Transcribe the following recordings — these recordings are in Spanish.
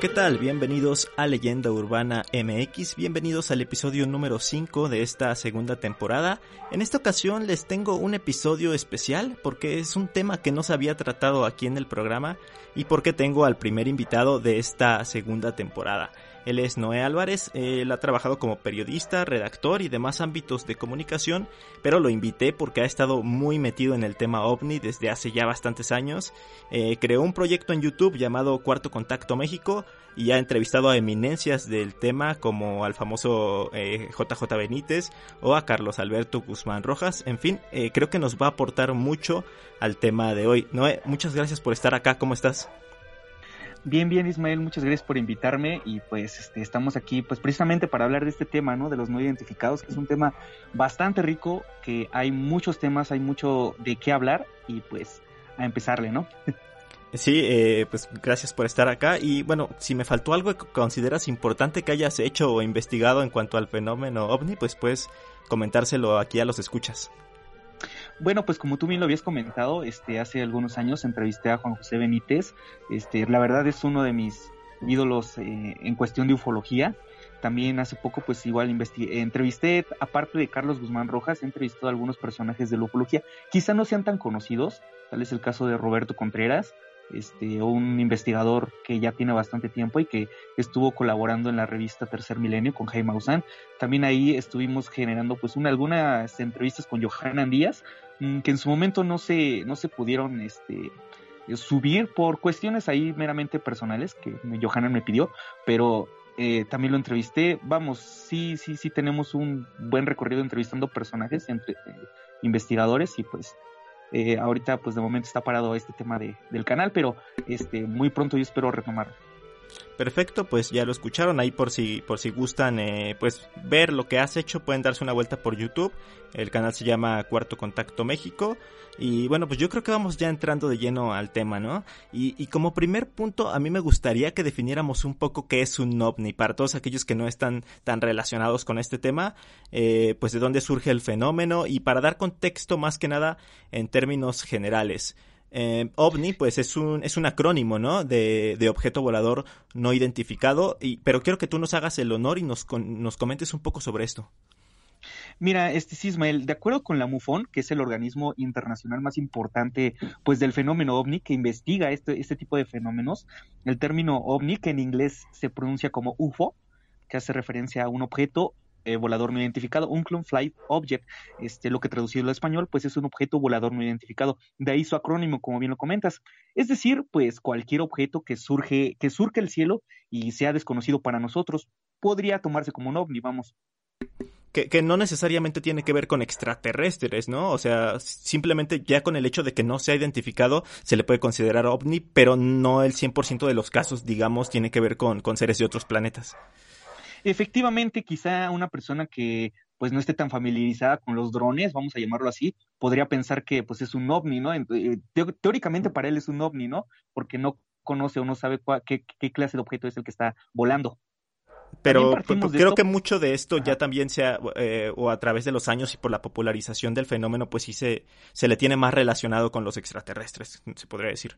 ¿Qué tal? Bienvenidos a Leyenda Urbana MX, bienvenidos al episodio número 5 de esta segunda temporada. En esta ocasión les tengo un episodio especial porque es un tema que no se había tratado aquí en el programa y porque tengo al primer invitado de esta segunda temporada. Él es Noé Álvarez, él ha trabajado como periodista, redactor y demás ámbitos de comunicación, pero lo invité porque ha estado muy metido en el tema ovni desde hace ya bastantes años. Eh, creó un proyecto en YouTube llamado Cuarto Contacto México y ha entrevistado a eminencias del tema como al famoso JJ eh, Benítez o a Carlos Alberto Guzmán Rojas. En fin, eh, creo que nos va a aportar mucho al tema de hoy. Noé, muchas gracias por estar acá, ¿cómo estás? Bien, bien, Ismael, muchas gracias por invitarme y pues este, estamos aquí pues precisamente para hablar de este tema, ¿no? De los no identificados, que es un tema bastante rico, que hay muchos temas, hay mucho de qué hablar y pues a empezarle, ¿no? Sí, eh, pues gracias por estar acá y bueno, si me faltó algo que consideras importante que hayas hecho o investigado en cuanto al fenómeno ovni, pues puedes comentárselo aquí a los escuchas. Bueno, pues como tú bien lo habías comentado, este, hace algunos años entrevisté a Juan José Benítez. Este, la verdad es uno de mis ídolos eh, en cuestión de ufología. También hace poco, pues igual investigué, entrevisté, aparte de Carlos Guzmán Rojas, he entrevistado a algunos personajes de la ufología. Quizá no sean tan conocidos, tal es el caso de Roberto Contreras, este, un investigador que ya tiene bastante tiempo y que estuvo colaborando en la revista Tercer Milenio con Jaime Maussan. También ahí estuvimos generando pues una, algunas entrevistas con Johanan Díaz, mm, que en su momento no se, no se pudieron este, subir por cuestiones ahí meramente personales que Johanan me pidió, pero eh, también lo entrevisté. Vamos, sí, sí, sí tenemos un buen recorrido entrevistando personajes, entre eh, investigadores y pues eh, ahorita, pues de momento está parado este tema de, del canal, pero este, muy pronto yo espero retomar. Perfecto, pues ya lo escucharon ahí por si por si gustan eh, pues ver lo que has hecho pueden darse una vuelta por YouTube. El canal se llama Cuarto Contacto México y bueno pues yo creo que vamos ya entrando de lleno al tema, ¿no? Y, como primer punto a mí me gustaría que definiéramos un poco qué es un ovni para todos aquellos que no están tan relacionados con este tema, eh, pues de dónde surge el fenómeno y para dar contexto más que nada en términos generales. Eh, OVNI, pues es un, es un acrónimo, ¿no? De, de objeto volador no identificado, y, pero quiero que tú nos hagas el honor y nos, nos comentes un poco sobre esto. Mira, este sí, Ismael, de acuerdo con la MUFON, que es el organismo internacional más importante pues del fenómeno ovni que investiga este, este tipo de fenómenos, el término ovni, que en inglés se pronuncia como UFO, que hace referencia a un objeto eh, volador no identificado, un clone flight object, este, lo que traducido al español, pues es un objeto volador no identificado. De ahí su acrónimo, como bien lo comentas. Es decir, pues cualquier objeto que surge, que surge el cielo y sea desconocido para nosotros, podría tomarse como un ovni, vamos. Que, que, no necesariamente tiene que ver con extraterrestres, ¿no? O sea, simplemente ya con el hecho de que no se ha identificado se le puede considerar ovni, pero no el 100% de los casos, digamos, tiene que ver con, con seres de otros planetas. Efectivamente, quizá una persona que pues no esté tan familiarizada con los drones, vamos a llamarlo así, podría pensar que pues es un ovni, ¿no? Eh, teóricamente para él es un ovni, ¿no? Porque no conoce o no sabe qué, clase de objeto es el que está volando. Pero creo que mucho de esto ya también sea, eh, o a través de los años y por la popularización del fenómeno, pues sí se, se le tiene más relacionado con los extraterrestres, se podría decir.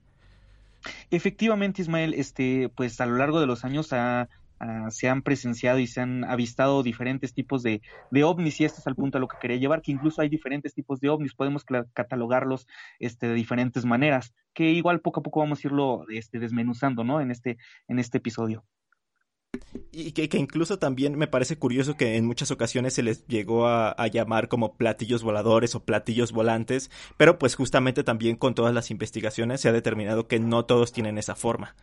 Efectivamente, Ismael, este, pues a lo largo de los años ha Ah, se han presenciado y se han avistado diferentes tipos de, ovnis y esto es al punto a lo que quería llevar, que incluso hay diferentes tipos de ovnis, podemos catalogarlos este, de diferentes maneras, que igual poco a poco vamos a irlo este, desmenuzando, ¿no? En este, en este episodio. Y que, que, incluso también me parece curioso que en muchas ocasiones se les llegó a, a, llamar como platillos voladores o platillos volantes, pero pues justamente también con todas las investigaciones se ha determinado que no todos tienen esa forma.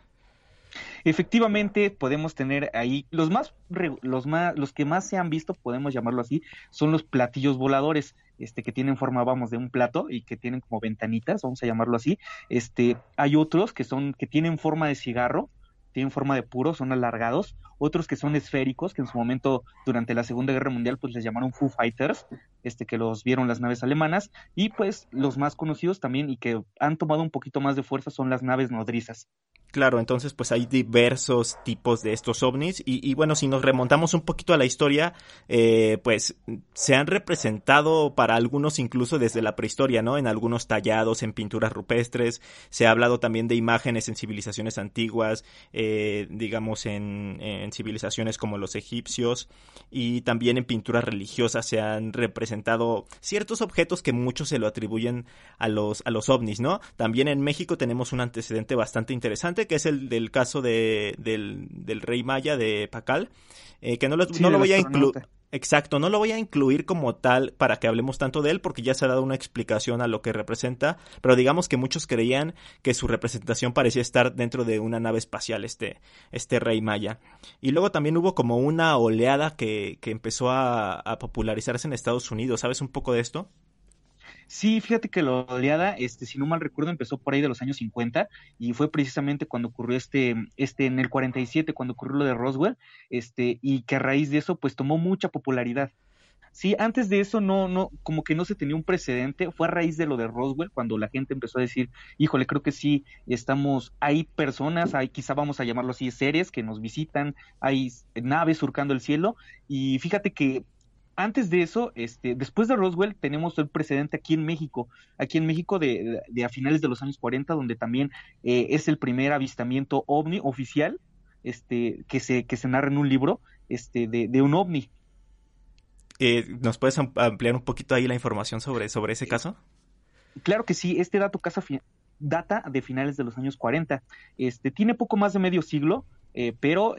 Efectivamente, podemos tener ahí los más, los más, los que más se han visto, podemos llamarlo así, son los platillos voladores, este, que tienen forma, vamos, de un plato y que tienen como ventanitas, vamos a llamarlo así. Este, hay otros que son, que tienen forma de cigarro, tienen forma de puro, son alargados, otros que son esféricos, que en su momento, durante la Segunda Guerra Mundial, pues les llamaron Foo Fighters, este, que los vieron las naves alemanas, y pues los más conocidos también y que han tomado un poquito más de fuerza son las naves nodrizas. Claro, entonces pues hay diversos tipos de estos ovnis y, bueno, si nos remontamos un poquito a la historia, eh, pues se han representado para algunos incluso desde la prehistoria, ¿no? En algunos tallados, en pinturas rupestres, se ha hablado también de imágenes en civilizaciones antiguas, eh, digamos en, en, civilizaciones como los egipcios y también en pinturas religiosas se han representado ciertos objetos que muchos se lo atribuyen a los, a los ovnis, ¿no? También en México tenemos un antecedente bastante interesante que es el del caso de, del, del rey maya de Pacal, eh, que no lo, no lo voy a incluir. Exacto, no lo voy a incluir como tal para que hablemos tanto de él porque ya se ha dado una explicación a lo que representa, pero digamos que muchos creían que su representación parecía estar dentro de una nave espacial, este, este rey maya. Y luego también hubo como una oleada que, que empezó a, a popularizarse en Estados Unidos, ¿sabes un poco de esto? Sí, fíjate que la oleada, este, si no mal recuerdo, empezó por ahí de los años 50 y fue precisamente cuando ocurrió este, este, en el 47, cuando ocurrió lo de Roswell, este, y que a raíz de eso, pues tomó mucha popularidad. Sí, antes de eso no, no, como que no se tenía un precedente, fue a raíz de lo de Roswell, cuando la gente empezó a decir, híjole, creo que sí, estamos, hay personas, hay, quizá vamos a llamarlo así, seres que nos visitan, hay naves surcando el cielo, y fíjate que antes de eso, este, después de Roswell, tenemos el precedente aquí en México, aquí en México de, a finales de los años 40, donde también eh, es el primer avistamiento ovni oficial, este, que se, que se narra en un libro, este, de, de un ovni. Eh, ¿Nos puedes ampliar un poquito ahí la información sobre, sobre ese caso? Claro que sí, este dato casa data de finales de los años 40. Este, tiene poco más de medio siglo, eh, pero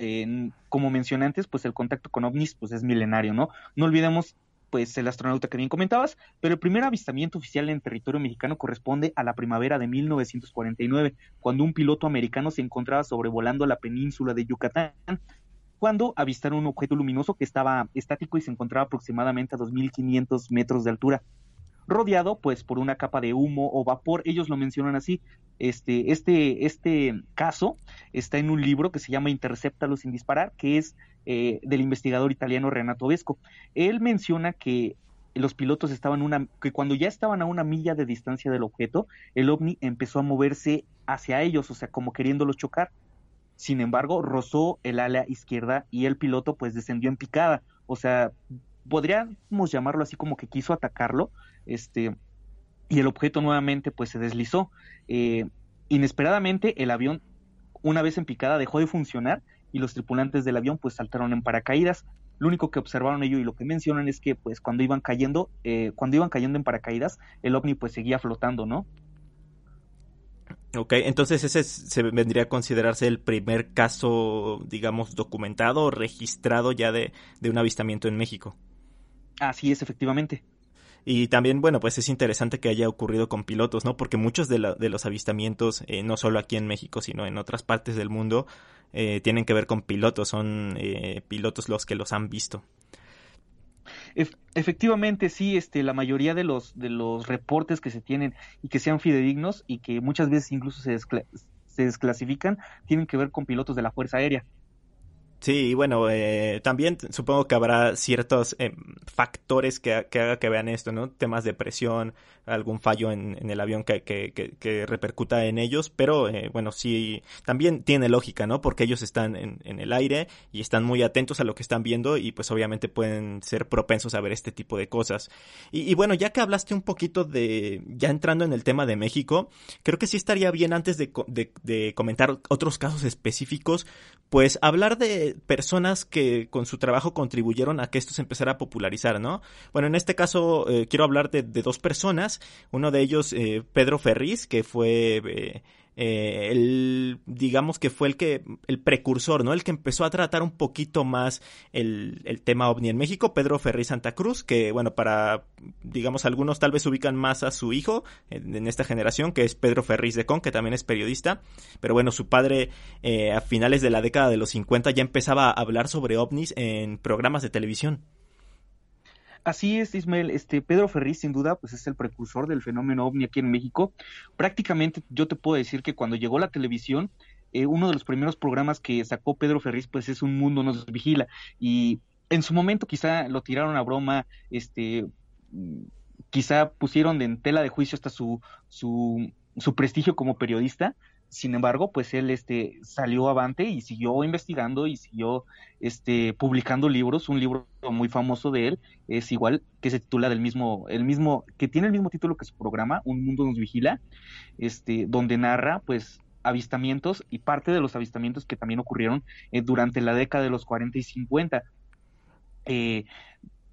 como mencioné antes, pues el contacto con ovnis pues es milenario, ¿no? No olvidemos pues el astronauta que bien comentabas, pero el primer avistamiento oficial en territorio mexicano corresponde a la primavera de 1949, cuando un piloto americano se encontraba sobrevolando la península de Yucatán, cuando avistaron un objeto luminoso que estaba estático y se encontraba aproximadamente a 2.500 metros de altura rodeado pues por una capa de humo o vapor, ellos lo mencionan así. Este, este, este caso está en un libro que se llama Interceptalo sin disparar, que es eh, del investigador italiano Renato Vesco. Él menciona que los pilotos estaban una, que cuando ya estaban a una milla de distancia del objeto, el ovni empezó a moverse hacia ellos, o sea, como queriéndolos chocar. Sin embargo, rozó el ala izquierda y el piloto pues descendió en picada. O sea, podríamos llamarlo así como que quiso atacarlo, este, y el objeto nuevamente pues se deslizó. Eh, inesperadamente el avión, una vez en picada, dejó de funcionar y los tripulantes del avión pues saltaron en paracaídas. Lo único que observaron ellos y lo que mencionan es que pues cuando iban cayendo, eh, cuando iban cayendo en paracaídas, el ovni pues seguía flotando, ¿no? Ok, entonces ese se vendría a considerarse el primer caso, digamos, documentado o registrado ya de, de un avistamiento en México. Así es, efectivamente. Y también, bueno, pues es interesante que haya ocurrido con pilotos, ¿no? Porque muchos de, los avistamientos, eh, no solo aquí en México, sino en otras partes del mundo, eh, tienen que ver con pilotos, son eh, pilotos los que los han visto. efectivamente, sí, este, la mayoría de los, de los reportes que se tienen y que sean fidedignos y que muchas veces incluso se, se desclasifican, tienen que ver con pilotos de la Fuerza Aérea. Sí, y bueno, eh, también supongo que habrá ciertos eh, factores que, que haga que vean esto, ¿no? Temas de presión, algún fallo en, el avión que, que, repercuta en ellos, pero eh, bueno, sí, también tiene lógica, ¿no? Porque ellos están en, el aire y están muy atentos a lo que están viendo y pues obviamente pueden ser propensos a ver este tipo de cosas. Y, y bueno, ya que hablaste un poquito de, ya entrando en el tema de México, creo que sí estaría bien antes de, de, de comentar otros casos específicos, pues hablar de personas que con su trabajo contribuyeron a que esto se empezara a popularizar, ¿no? Bueno, en este caso eh, quiero hablar de, de, dos personas, uno de ellos eh, Pedro Ferriz, que fue eh, eh, el, digamos que fue el que, el precursor, ¿no? El que empezó a tratar un poquito más el, el tema ovni en México, Pedro Ferri Santa Cruz, que bueno, para, digamos, algunos tal vez ubican más a su hijo en, esta generación, que es Pedro Ferriz de Con, que también es periodista, pero bueno, su padre a finales de la década de los 50 ya empezaba a hablar sobre ovnis en programas de televisión. Así es, Ismael. Este Pedro Ferriz, sin duda, pues es el precursor del fenómeno ovni aquí en México. Prácticamente, yo te puedo decir que cuando llegó la televisión, eh, uno de los primeros programas que sacó Pedro Ferriz, pues es Un Mundo nos vigila. Y en su momento quizá lo tiraron a broma, este, quizá pusieron en tela de juicio hasta su, su, su prestigio como periodista, sin embargo, pues él este salió avante y siguió investigando y siguió este publicando libros, un libro muy famoso de él es igual que se titula del mismo el mismo que tiene el mismo título que su programa, Un mundo nos vigila, este donde narra pues avistamientos y parte de los avistamientos que también ocurrieron eh, durante la década de los 40 y 50. Eh,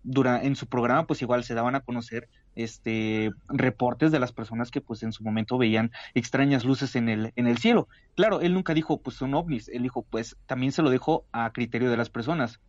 en su programa pues igual se daban a conocer este reportes de las personas que pues en su momento veían extrañas luces en el en el cielo. Claro, él nunca dijo pues son ovnis, él dijo pues también se lo dejó a criterio de las personas.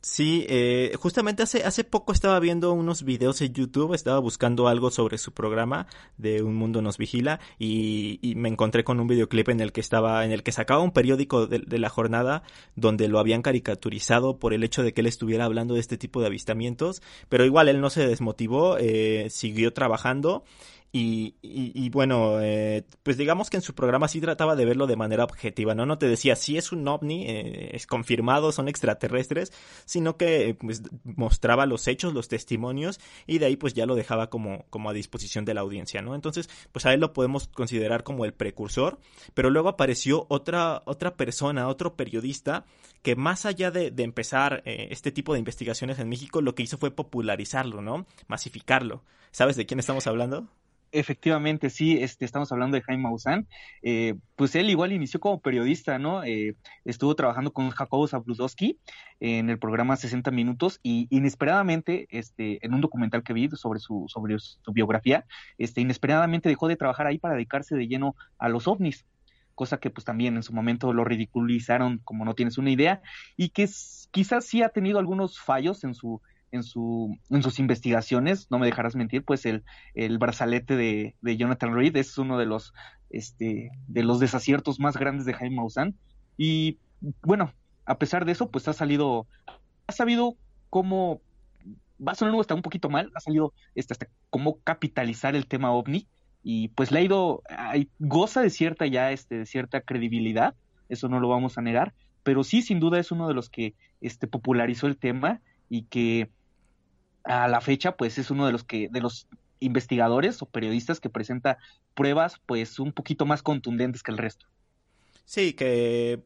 Sí, eh, justamente hace, hace poco estaba viendo unos videos en YouTube, estaba buscando algo sobre su programa de Un Mundo Nos Vigila y, y me encontré con un videoclip en el que estaba, en el que sacaba un periódico de, de, la jornada donde lo habían caricaturizado por el hecho de que él estuviera hablando de este tipo de avistamientos, pero igual él no se desmotivó, eh, siguió trabajando y, y, y bueno, eh, pues digamos que en su programa sí trataba de verlo de manera objetiva, ¿no? No te decía si es un ovni, eh, es confirmado, son extraterrestres, sino que pues mostraba los hechos, los testimonios y de ahí pues ya lo dejaba como, como a disposición de la audiencia, ¿no? Entonces, pues a él lo podemos considerar como el precursor, pero luego apareció otra, otra persona, otro periodista que más allá de, de empezar eh, este tipo de investigaciones en México, lo que hizo fue popularizarlo, ¿no? Masificarlo. ¿Sabes de quién estamos hablando? Efectivamente, sí, este, estamos hablando de Jaime Maussan. Eh, pues él igual inició como periodista, ¿no? Eh, estuvo trabajando con Jacobo Zabludowski en el programa 60 Minutos y inesperadamente, este, en un documental que vi sobre su, sobre su biografía, este, inesperadamente dejó de trabajar ahí para dedicarse de lleno a los ovnis cosa que pues también en su momento lo ridiculizaron como no tienes una idea y que quizás sí ha tenido algunos fallos en su en, su, en sus investigaciones, no me dejarás mentir, pues el, el brazalete de, de, Jonathan Reed es uno de los, este, de los desaciertos más grandes de Jaime Maussan. Y bueno, a pesar de eso, pues ha salido, ha sabido cómo, va a sonar hasta un poquito mal, ha salido este, hasta cómo capitalizar el tema ovni y pues le ha ido, goza de cierta ya, este, de cierta credibilidad, eso no lo vamos a negar, pero sí, sin duda es uno de los que este, popularizó el tema y que a la fecha, pues es uno de los que, de los investigadores o periodistas que presenta pruebas, pues un poquito más contundentes que el resto. Sí, que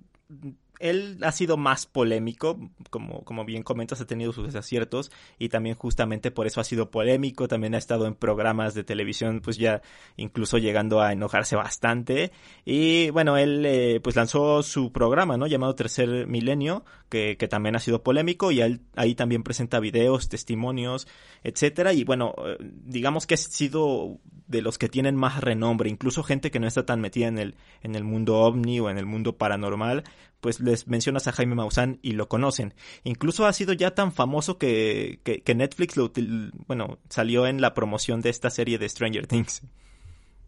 él ha sido más polémico, como, como bien comentas, ha tenido sus desaciertos y también justamente por eso ha sido polémico, también ha estado en programas de televisión, pues ya incluso llegando a enojarse bastante. Y bueno, él eh, pues lanzó su programa, ¿no? Llamado Tercer Milenio, que, que también ha sido polémico y él, ahí también presenta videos, testimonios, etcétera. Y bueno, eh, digamos que ha sido de los que tienen más renombre, incluso gente que no está tan metida en el, en el mundo ovni o en el mundo paranormal, pues les mencionas a Jaime Maussan y lo conocen. Incluso ha sido ya tan famoso que, que, que Netflix lo, bueno, salió en la promoción de esta serie de Stranger Things.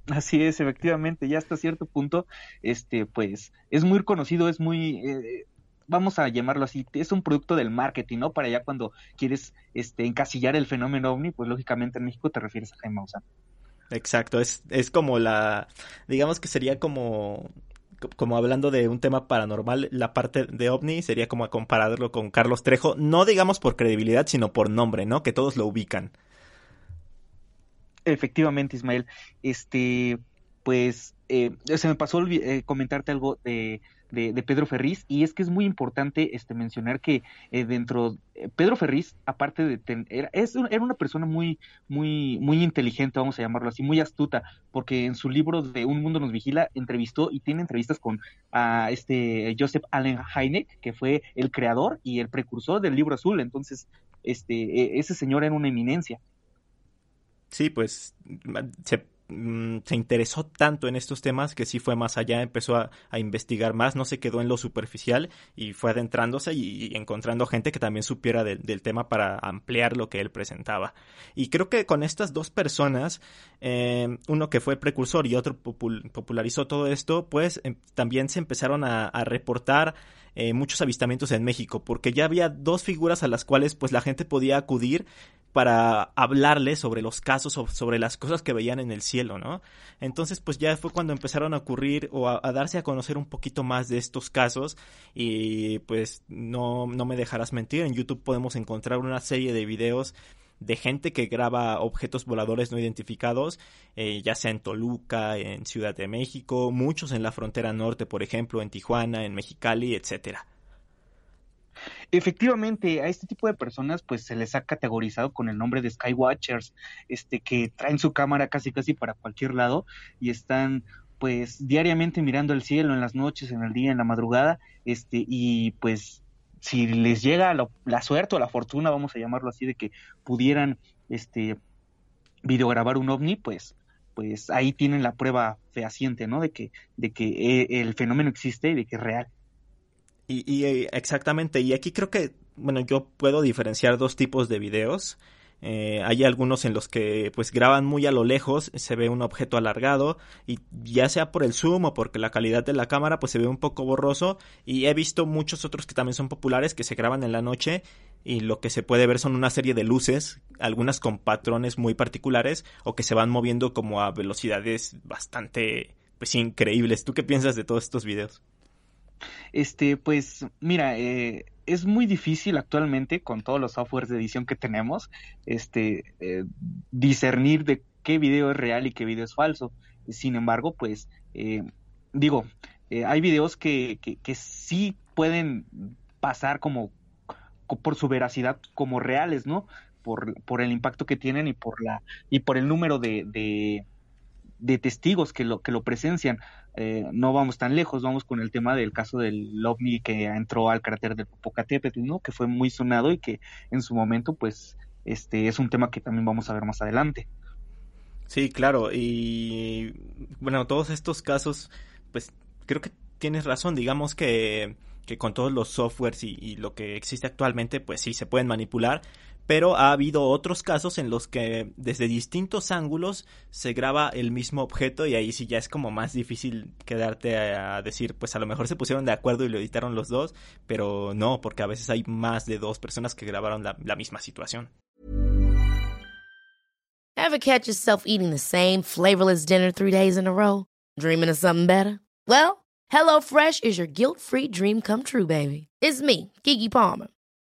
Así es, efectivamente, ya hasta cierto punto, este, pues, es muy conocido, es muy, eh, vamos a llamarlo así, es un producto del marketing, ¿no? Para ya cuando quieres, este, encasillar el fenómeno ovni, pues lógicamente en México te refieres a Jaime Maussan. Exacto, es, es como la, digamos que sería como como hablando de un tema paranormal, la parte de OVNI sería como compararlo con Carlos Trejo, no digamos por credibilidad, sino por nombre, ¿no? Que todos lo ubican. Efectivamente, Ismael. Este, pues, eh, se me pasó eh, comentarte algo de de, Pedro Ferriz y es que es muy importante este mencionar que eh, dentro eh, Pedro Ferriz aparte de ten, era, es, era una persona muy muy muy inteligente vamos a llamarlo así muy astuta porque en su libro de Un mundo nos vigila entrevistó y tiene entrevistas con a este Joseph Allen Hynek que fue el creador y el precursor del libro azul. Entonces este e, ese señor era una eminencia. Sí, pues se Mm, se interesó tanto en estos temas que sí fue más allá, empezó a, investigar más, no se quedó en lo superficial y fue adentrándose y, encontrando gente que también supiera de, del tema para ampliar lo que él presentaba. Y creo que con estas dos personas, eh, uno que fue precursor y otro popul popularizó todo esto, pues eh, también se empezaron a reportar eh, muchos avistamientos en México, porque ya había dos figuras a las cuales pues la gente podía acudir para hablarle sobre los casos, sobre las cosas que veían en el cielo, ¿no? Entonces, pues ya fue cuando empezaron a ocurrir o a, a, darse a conocer un poquito más de estos casos y pues no, no me dejarás mentir, en YouTube podemos encontrar una serie de videos de gente que graba objetos voladores no identificados, eh, ya sea en Toluca, en Ciudad de México, muchos en la frontera norte, por ejemplo, en Tijuana, en Mexicali, etcétera. Efectivamente, a este tipo de personas pues se les ha categorizado con el nombre de Skywatchers, este que traen su cámara casi casi para cualquier lado y están pues diariamente mirando el cielo en las noches, en el día, en la madrugada, este y pues si les llega la, suerte o la fortuna, vamos a llamarlo así, de que pudieran este videograbar un ovni, pues pues ahí tienen la prueba fehaciente, ¿no? De que de que eh, el fenómeno existe y de que es real. Y, eh, exactamente, y aquí creo que, bueno, yo puedo diferenciar dos tipos de videos. Eh, hay algunos en los que pues graban muy a lo lejos, se ve un objeto alargado y ya sea por el zoom o porque la calidad de la cámara pues se ve un poco borroso y he visto muchos otros que también son populares que se graban en la noche y lo que se puede ver son una serie de luces, algunas con patrones muy particulares o que se van moviendo como a velocidades bastante pues increíbles. ¿Tú qué piensas de todos estos videos? Este, pues, mira, eh, es muy difícil actualmente con todos los softwares de edición que tenemos, este, eh, discernir de qué video es real y qué video es falso. Sin embargo, pues, eh, digo, hay videos que, que, que, sí pueden pasar como por su veracidad como reales, ¿no? Por, por el impacto que tienen y por la y por el número de testigos que lo, que lo presencian. Eh, no vamos tan lejos, vamos con el tema del caso del ovni que entró al cráter del Popocatépetl, ¿no? Que fue muy sonado y que en su momento, pues, este es un tema que también vamos a ver más adelante. Sí, claro, y bueno, todos estos casos, pues creo que tienes razón, digamos que, que con todos los softwares y, y, lo que existe actualmente, pues sí, se pueden manipular, pero ha habido otros casos en los que desde distintos ángulos se graba el mismo objeto y ahí sí ya es como más difícil quedarte a decir, pues a lo mejor se pusieron de acuerdo y lo editaron los dos, pero no, porque a veces hay más de dos personas que grabaron la, la misma situación. Ever catch yourself eating the same flavorless dinner three days in a row? Dreaming of something better? Well, HelloFresh is your guilt-free dream come true, baby. It's me, Kiki Palmer.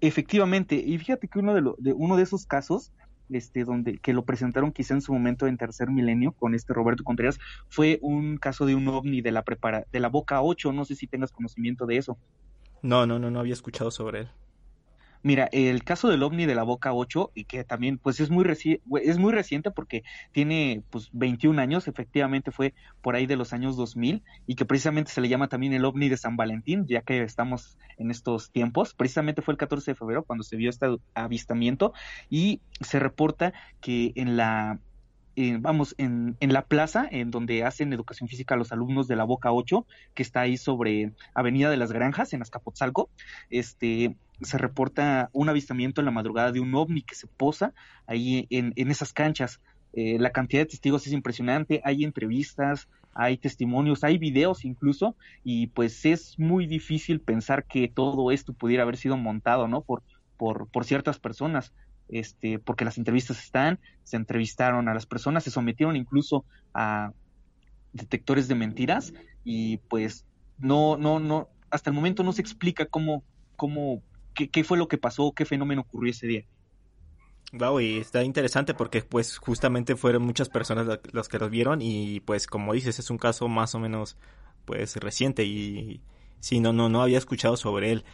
Efectivamente, y fíjate que uno de, lo, de uno de esos casos este, donde que lo presentaron quizá en su momento en tercer milenio con este Roberto Contreras, fue un caso de un ovni de la prepara, de la Boca 8, no sé si tengas conocimiento de eso. No, no, no, no había escuchado sobre él. Mira, el caso del ovni de la Boca 8, y que también pues es muy, es muy reciente porque tiene pues 21 años, efectivamente fue por ahí de los años 2000, y que precisamente se le llama también el ovni de San Valentín, ya que estamos en estos tiempos. Precisamente fue el 14 de febrero cuando se vio este avistamiento, y se reporta que en la vamos, en, en, la plaza, en donde hacen educación física a los alumnos de la Boca 8, que está ahí sobre Avenida de las Granjas, en Azcapotzalco, este, se reporta un avistamiento en la madrugada de un ovni que se posa ahí en, en esas canchas. Eh, la cantidad de testigos es impresionante, hay entrevistas, hay testimonios, hay videos incluso, y pues es muy difícil pensar que todo esto pudiera haber sido montado, ¿no? Por, por, por ciertas personas, este, porque las entrevistas están, se entrevistaron a las personas, se sometieron incluso a, detectores de mentiras y pues no, no, no, hasta el momento no se explica cómo, cómo, qué, qué fue lo que pasó, qué fenómeno ocurrió ese día. Wow, y está interesante porque pues justamente fueron muchas personas las que los vieron y pues como dices es un caso más o menos pues reciente y sí, no, no, no había escuchado sobre él.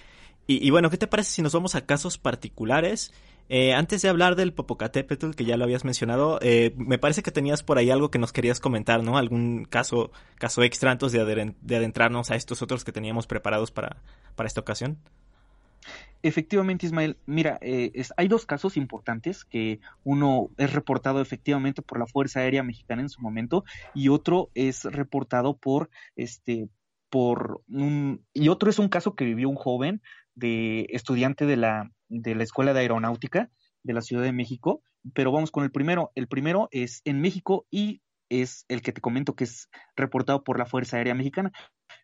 Y, y bueno, ¿qué te parece si nos vamos a casos particulares? Eh, antes de hablar del Popocatépetl, que ya lo habías mencionado, eh, me parece que tenías por ahí algo que nos querías comentar, ¿no? Algún caso, caso extra antes de, adentrarnos a estos otros que teníamos preparados para, para esta ocasión. Efectivamente, Ismael. Mira, eh, hay dos casos importantes que uno es reportado efectivamente por la Fuerza Aérea Mexicana en su momento y otro es reportado por este por un y otro es un caso que vivió un joven de estudiante de la de la Escuela de Aeronáutica de la Ciudad de México, pero vamos con el primero. El primero es en México y es el que te comento que es reportado por la Fuerza Aérea Mexicana.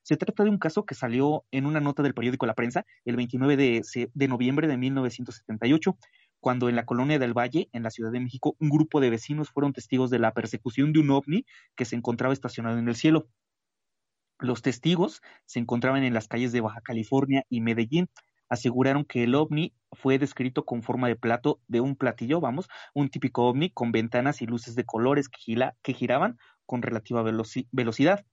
Se trata de un caso que salió en una nota del periódico La Prensa el 29 de, de noviembre de 1978, cuando en la colonia del Valle, en la Ciudad de México, un grupo de vecinos fueron testigos de la persecución de un ovni que se encontraba estacionado en el cielo. Los testigos se encontraban en las calles de Baja California y Medellín. Aseguraron que el ovni fue descrito con forma de plato de un platillo, vamos, un típico ovni con ventanas y luces de colores que, giraban con relativa velocidad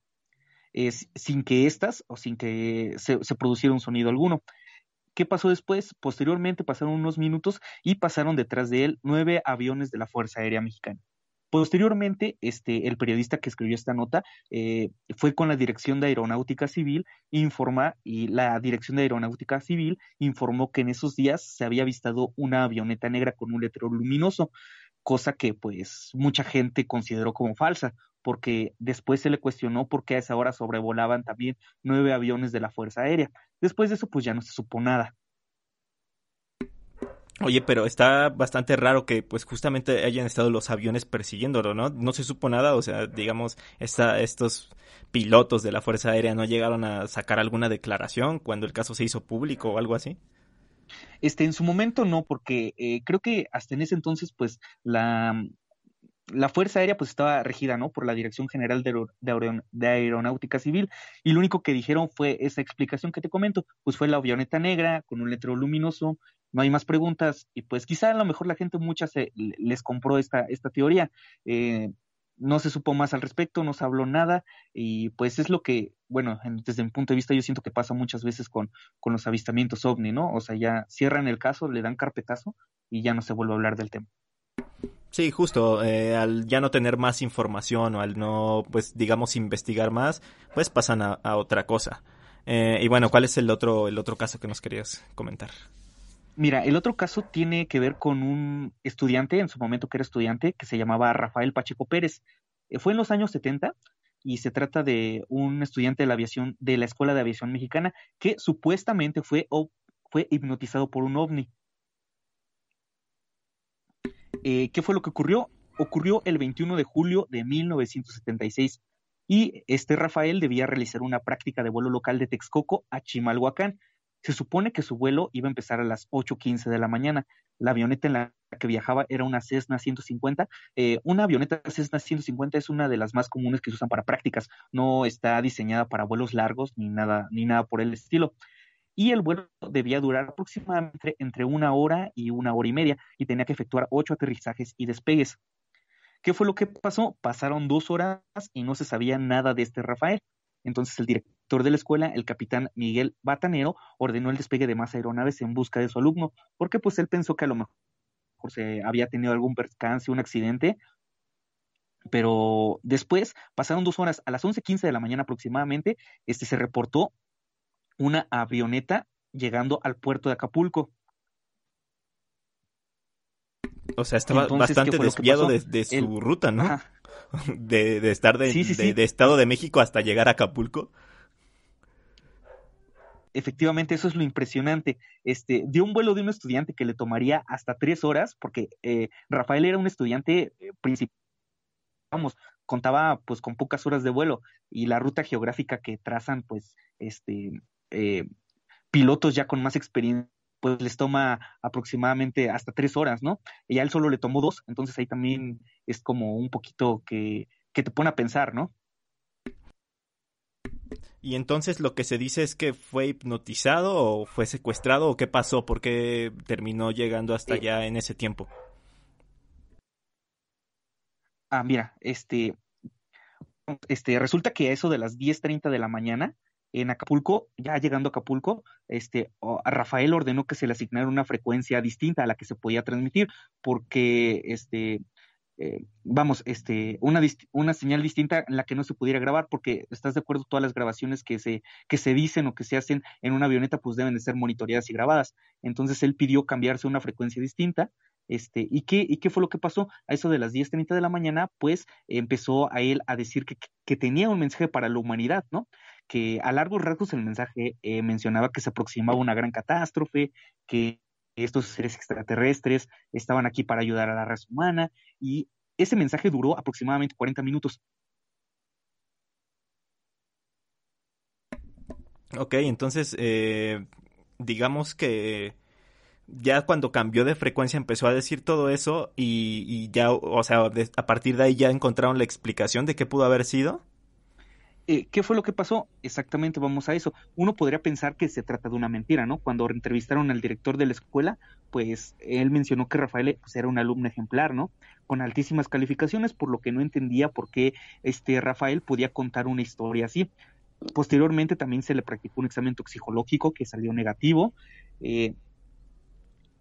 sin que éstas o sin que se, se produciera un sonido alguno. ¿Qué pasó después? Posteriormente pasaron unos minutos y pasaron detrás de él nueve aviones de la Fuerza Aérea Mexicana. Posteriormente, este, el periodista que escribió esta nota eh, fue con la Dirección de Aeronáutica Civil informa y la Dirección de Aeronáutica Civil informó que en esos días se había avistado una avioneta negra con un letrero luminoso, cosa que pues mucha gente consideró como falsa porque después se le cuestionó por qué a esa hora sobrevolaban también nueve aviones de la Fuerza Aérea. Después de eso, pues ya no se supo nada. Oye, pero está bastante raro que pues justamente hayan estado los aviones persiguiéndolo, ¿no? No se supo nada, o sea, digamos, esta, estos pilotos de la Fuerza Aérea no llegaron a sacar alguna declaración cuando el caso se hizo público o algo así. Este, en su momento no, porque eh, creo que hasta en ese entonces, pues, la, la Fuerza Aérea pues estaba regida, ¿no? Por la Dirección General de, de, Aeronáutica Civil y lo único que dijeron fue esa explicación que te comento, pues fue la avioneta negra con un letrero luminoso, no hay más preguntas y pues quizá a lo mejor la gente muchas se, les compró esta, esta teoría. Eh, no se supo más al respecto, no se habló nada y pues es lo que, bueno, desde mi punto de vista yo siento que pasa muchas veces con, con los avistamientos ovni, ¿no? O sea, ya cierran el caso, le dan carpetazo y ya no se vuelve a hablar del tema. Sí, justo, eh, al ya no tener más información o al no, pues digamos, investigar más, pues pasan a, otra cosa. Eh, y bueno, ¿cuál es el otro, el otro caso que nos querías comentar? Mira, el otro caso tiene que ver con un estudiante, en su momento que era estudiante, que se llamaba Rafael Pacheco Pérez. Eh, fue en los años 70 y se trata de un estudiante de la aviación, de la Escuela de Aviación Mexicana, que supuestamente fue, fue hipnotizado por un ovni. Eh, ¿Qué fue lo que ocurrió? Ocurrió el 21 de julio de 1976 y este Rafael debía realizar una práctica de vuelo local de Texcoco a Chimalhuacán. Se supone que su vuelo iba a empezar a las 8.15 de la mañana. La avioneta en la que viajaba era una Cessna 150. Eh, una avioneta Cessna 150 es una de las más comunes que se usan para prácticas. No está diseñada para vuelos largos ni nada, ni nada por el estilo y el vuelo debía durar aproximadamente entre una hora y una hora y media y tenía que efectuar ocho aterrizajes y despegues. ¿Qué fue lo que pasó? Pasaron dos horas y no se sabía nada de este Rafael. Entonces el director de la escuela, el capitán Miguel Batanero, ordenó el despegue de más aeronaves en busca de su alumno, porque pues él pensó que a lo mejor se había tenido algún percance, un accidente, pero después pasaron dos horas, a las 11.15 de la mañana aproximadamente, este se reportó una avioneta llegando al puerto de Acapulco. O sea, estaba bastante desviado de, su ruta, ¿no? De, estar de, de, Estado de México hasta llegar a Acapulco. Efectivamente, eso es lo impresionante. Este, dio un vuelo de un estudiante que le tomaría hasta tres horas, porque eh, Rafael era un estudiante eh, principal, vamos, contaba pues con pocas horas de vuelo y la ruta geográfica que trazan, pues, este, eh, pilotos ya con más experiencia pues les toma aproximadamente hasta tres horas, ¿no? Y a él solo le tomó dos, entonces ahí también es como un poquito que, que te pone a pensar, ¿no? Y entonces lo que se dice es que fue hipnotizado o fue secuestrado o qué pasó, por qué terminó llegando hasta Eh. allá en ese tiempo. Ah, mira, este, este, resulta que a eso de las 10:30 de la mañana, en Acapulco, ya llegando a Acapulco, este, a Rafael ordenó que se le asignara una frecuencia distinta a la que se podía transmitir, porque, este, eh, vamos, este, una, una señal distinta en la que no se pudiera grabar, porque estás de acuerdo, todas las grabaciones que se, que se dicen o que se hacen en una avioneta, pues deben de ser monitoreadas y grabadas. Entonces él pidió cambiarse a una frecuencia distinta. Este, ¿y qué, ¿Y qué fue lo que pasó? A eso de las 10:30 de la mañana, pues empezó a él a decir que, que tenía un mensaje para la humanidad, ¿no? Que a largos rasgos el mensaje eh, mencionaba que se aproximaba una gran catástrofe, que estos seres extraterrestres estaban aquí para ayudar a la raza humana, y ese mensaje duró aproximadamente 40 minutos. Ok, entonces eh, digamos que ya cuando cambió de frecuencia empezó a decir todo eso y, ya, o sea, a partir de ahí ya encontraron la explicación de qué pudo haber sido. Eh, ¿Qué fue lo que pasó? Exactamente, vamos a eso. Uno podría pensar que se trata de una mentira, ¿no? Cuando entrevistaron al director de la escuela, pues él mencionó que Rafael pues, era un alumno ejemplar, ¿no? Con altísimas calificaciones, por lo que no entendía por qué este Rafael podía contar una historia así. Posteriormente también se le practicó un examen toxicológico que salió negativo. Eh,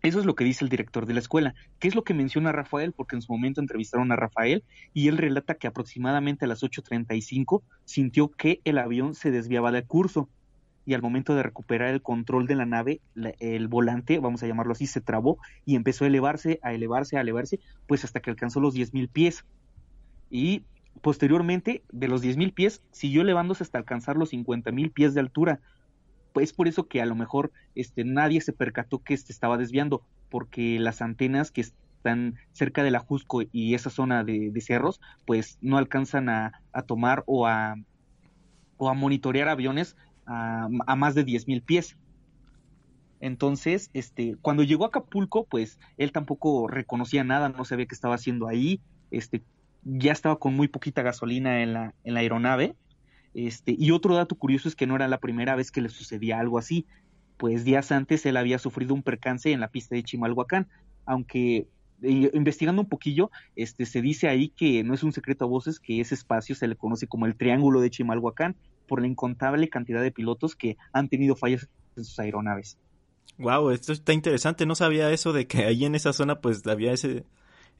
eso es lo que dice el director de la escuela. ¿Qué es lo que menciona Rafael? Porque en su momento entrevistaron a Rafael y él relata que aproximadamente a las 8.35 sintió que el avión se desviaba del curso y al momento de recuperar el control de la nave, el volante, vamos a llamarlo así, se trabó y empezó a elevarse, a elevarse, a elevarse, pues hasta que alcanzó los 10.000 pies. Y posteriormente, de los 10.000 pies, siguió elevándose hasta alcanzar los 50.000 pies de altura. Es por eso que a lo mejor este, nadie se percató que se estaba desviando, porque las antenas que están cerca del Ajusco y esa zona de, cerros, pues no alcanzan a, a tomar o a, o a monitorear aviones a, a más de 10.000 pies. Entonces, este, cuando llegó a Acapulco, pues él tampoco reconocía nada, no sabía qué estaba haciendo ahí, este, ya estaba con muy poquita gasolina en la, en la aeronave. Este, y otro dato curioso es que no era la primera vez que le sucedía algo así, pues días antes él había sufrido un percance en la pista de Chimalhuacán, aunque eh, investigando un poquillo, este, se dice ahí que no es un secreto a voces que ese espacio se le conoce como el Triángulo de Chimalhuacán por la incontable cantidad de pilotos que han tenido fallas en sus aeronaves. Wow, esto está interesante. No sabía eso de que ahí en esa zona pues había ese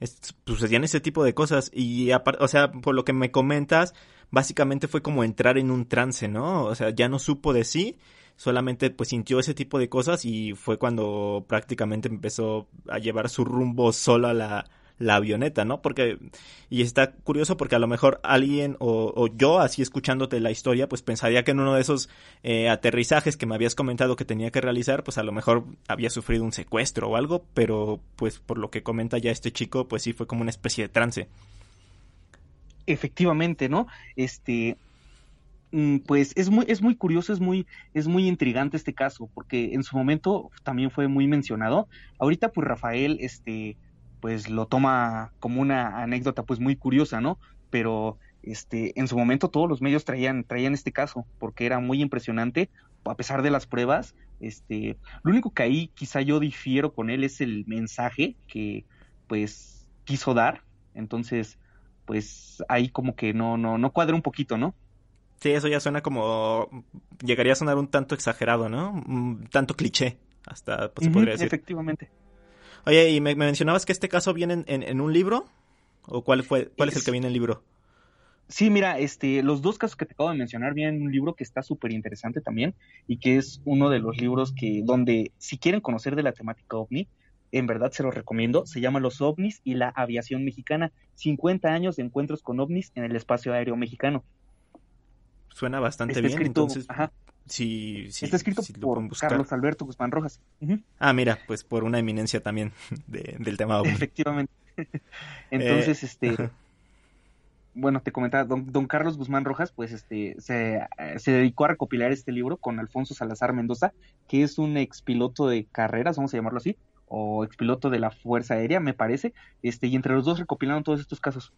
es- sucedían ese tipo de cosas y o sea, por lo que me comentas, básicamente fue como entrar en un trance, ¿no? O sea, ya no supo de sí, solamente pues sintió ese tipo de cosas y fue cuando prácticamente empezó a llevar su rumbo solo a la la avioneta, ¿no? Porque, y está curioso porque a lo mejor alguien o, o yo, así escuchándote la historia, pues pensaría que en uno de esos eh, aterrizajes que me habías comentado que tenía que realizar, pues a lo mejor había sufrido un secuestro o algo, pero pues por lo que comenta ya este chico, pues sí fue como una especie de trance. Efectivamente, ¿no? Este, mm, pues es muy, es muy curioso, es muy, es muy intrigante este caso, porque en su momento también fue muy mencionado. Ahorita, pues Rafael, este, pues lo toma como una anécdota, pues muy curiosa, ¿no? Pero, este, en su momento todos los medios traían, traían este caso, porque era muy impresionante, a pesar de las pruebas. Este, lo único que ahí quizá yo difiero con él es el mensaje que, pues, quiso dar. Entonces, pues ahí como que no, no, no cuadra un poquito, ¿no? Sí, eso ya suena como, llegaría a sonar un tanto exagerado, ¿no? Un tanto cliché, hasta pues, se podría decir. Efectivamente. Oye, y me, me mencionabas que este caso viene en, en- en un libro, o cuál fue, cuál es el que viene en el libro? Sí, mira, este, los dos casos que te acabo de mencionar vienen en un libro que está súper interesante también y que es uno de los libros que, donde, si quieren conocer de la temática ovni, en verdad se los recomiendo. Se llama Los ovnis y la aviación mexicana. 50 años de encuentros con ovnis en el espacio aéreo mexicano. Suena bastante Está bien, escrito, entonces ajá, sí, sí, está escrito sí por. Carlos Alberto Guzmán Rojas. Ah, mira, pues por una eminencia también de- del tema. Efectivamente. Entonces, este, ajá. bueno, te comentaba, don, don Carlos Guzmán Rojas, pues este, se, eh, se dedicó a recopilar este libro con Alfonso Salazar Mendoza, que es un expiloto de carreras, vamos a llamarlo así, o expiloto de la Fuerza Aérea, me parece, este, y entre los dos recopilaron todos estos casos.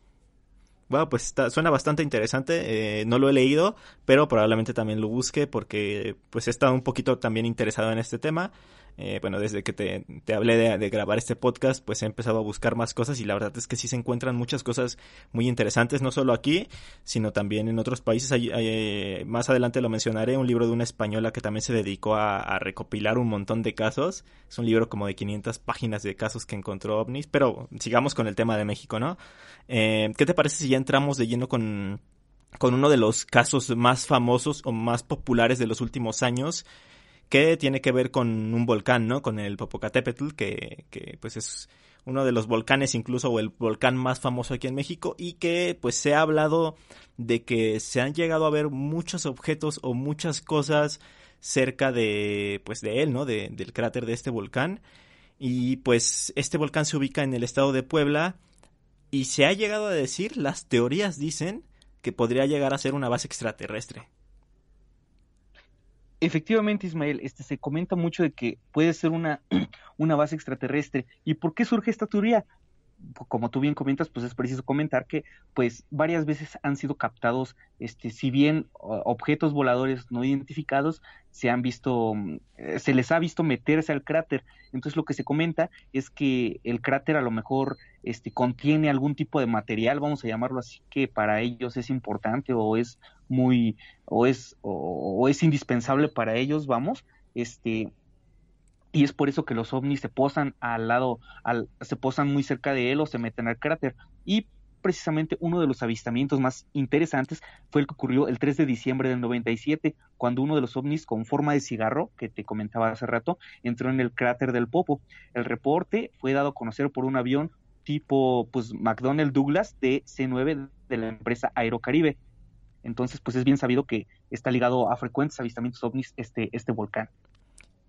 Bueno, pues suena bastante interesante. Eh, no lo he leído, pero probablemente también lo busque porque pues he estado un poquito también interesado en este tema. Eh, bueno, desde que te, te hablé de, grabar este podcast, pues he empezado a buscar más cosas y la verdad es que sí se encuentran muchas cosas muy interesantes, no solo aquí, sino también en otros países. Eh, más adelante lo mencionaré, un libro de una española que también se dedicó a, recopilar un montón de casos. Es un libro como de 500 páginas de casos que encontró ovnis, pero sigamos con el tema de México, ¿no? Eh, ¿Qué te parece si ya entramos de lleno con con uno de los casos más famosos o más populares de los últimos años, que tiene que ver con un volcán, ¿no? Con el Popocatépetl, que, que pues es uno de los volcanes incluso o el volcán más famoso aquí en México y que pues se ha hablado de que se han llegado a ver muchos objetos o muchas cosas cerca de pues de él, ¿no? De, del cráter de este volcán y pues este volcán se ubica en el estado de Puebla y se ha llegado a decir, las teorías dicen que podría llegar a ser una base extraterrestre. Efectivamente, Ismael, este se comenta mucho de que puede ser una, una base extraterrestre. ¿Y por qué surge esta teoría? Como tú bien comentas, pues es preciso comentar que pues varias veces han sido captados, este, si bien objetos voladores no identificados se han visto, mm, eh, se les ha visto meterse al cráter. Entonces lo que se comenta es que el cráter a lo mejor este, contiene algún tipo de material, vamos a llamarlo así, que para ellos es importante o es muy, o es, o es indispensable para ellos, vamos, este, y es por eso que los ovnis se posan al lado, al, se posan muy cerca de él o se meten al cráter. Y precisamente uno de los avistamientos más interesantes fue el que ocurrió el 3 de diciembre del 97, cuando uno de los ovnis con forma de cigarro, que te comentaba hace rato, entró en el cráter del Popo. El reporte fue dado a conocer por un avión tipo pues McDonnell Douglas de C9 de la empresa Aerocaribe. Entonces, pues es bien sabido que está ligado a frecuentes avistamientos ovnis este, este volcán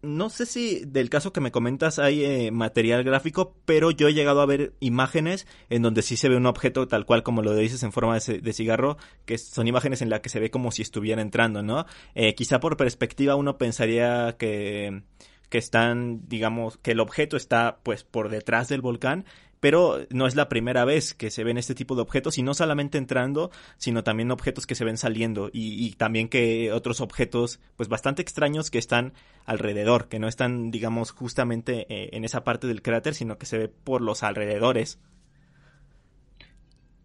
no sé si del caso que me comentas hay eh, material gráfico, pero yo he llegado a ver imágenes en donde sí se ve un objeto tal cual como lo dices en forma de, cigarro, que son imágenes en las que se ve como si estuviera entrando, ¿no? Eh, quizá por perspectiva uno pensaría que que están, digamos, que el objeto está pues por detrás del volcán, pero no es la primera vez que se ven este tipo de objetos y no solamente entrando, sino también objetos que se ven saliendo y, también que otros objetos pues bastante extraños que están alrededor, que no están digamos justamente eh, en esa parte del cráter, sino que se ve por los alrededores.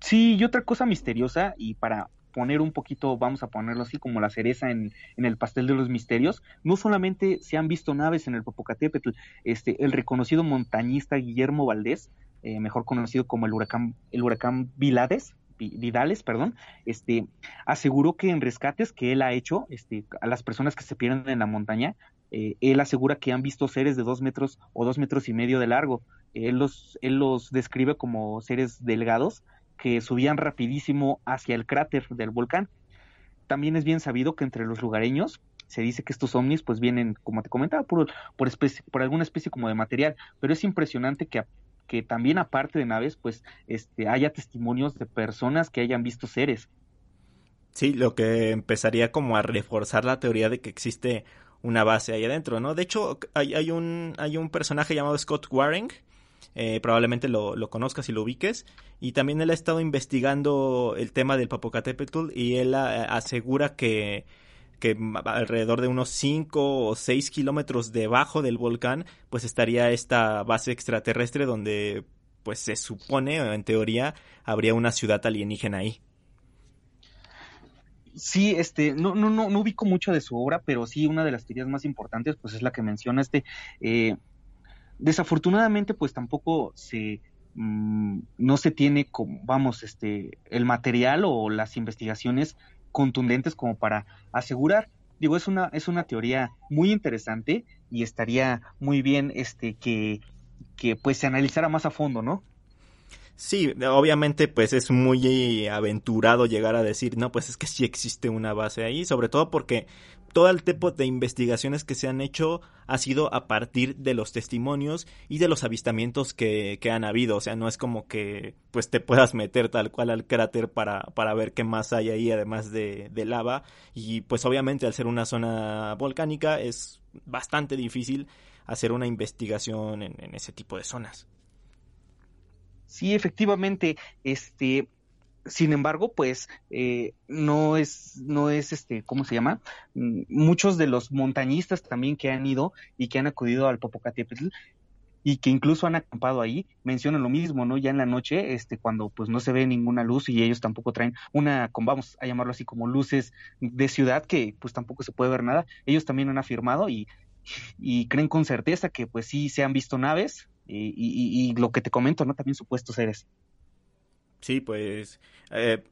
Sí, y otra cosa misteriosa y para poner un poquito, vamos a ponerlo así, como la cereza en, en, el pastel de los misterios, no solamente se han visto naves en el Popocatépetl, este, el reconocido montañista Guillermo Valdés eh, mejor conocido como el huracán, el huracán Vilades, Vidales, perdón, este, aseguró que en rescates que él ha hecho, este, a las personas que se pierden en la montaña, eh, él asegura que han visto seres de dos metros o dos metros y medio de largo. Él los, él los describe como seres delgados que subían rapidísimo hacia el cráter del volcán. También es bien sabido que entre los lugareños se dice que estos ovnis pues vienen, como te comentaba, por, por, por alguna especie como de material, pero es impresionante que que también aparte de naves, pues este, haya testimonios de personas que hayan visto seres. Sí, lo que empezaría como a reforzar la teoría de que existe una base ahí adentro, ¿no? De hecho, hay, hay un, hay un personaje llamado Scott Waring, eh, probablemente lo, lo, conozcas y lo ubiques, y también él ha estado investigando el tema del Popocatépetl y él asegura que que alrededor de unos 5 o 6 kilómetros debajo del volcán, pues estaría esta base extraterrestre donde, pues se supone, en teoría, habría una ciudad alienígena ahí. Sí, este, no, no, no, no ubico mucho de su obra, pero sí una de las teorías más importantes, pues es la que menciona este. Eh, desafortunadamente, pues tampoco se, mm, no se tiene, vamos, este, el material o las investigaciones contundentes como para asegurar. Digo, es una, es una teoría muy interesante y estaría muy bien este que, que pues se analizara más a fondo, ¿no? Sí, obviamente pues es muy aventurado llegar a decir, no, pues es que sí existe una base ahí, sobre todo porque todo el tipo de investigaciones que se han hecho ha sido a partir de los testimonios y de los avistamientos que, que han habido. O sea, no es como que pues te puedas meter tal cual al cráter para, para ver qué más hay ahí además de, lava. Y pues obviamente al ser una zona volcánica es bastante difícil hacer una investigación en ese tipo de zonas. Sí, efectivamente, este, sin embargo, pues eh, no es, no es este, ¿cómo se llama? Mm, muchos de los montañistas también que han ido y que han acudido al Popocatépetl y que incluso han acampado ahí, mencionan lo mismo, ¿no? Ya en la noche, este, cuando pues no se ve ninguna luz y ellos tampoco traen una, vamos a llamarlo así como luces de ciudad que pues tampoco se puede ver nada, ellos también han afirmado y, y creen con certeza que pues sí se han visto naves y, y, y lo que te comento, ¿no? También supuestos seres. Sí, pues eh,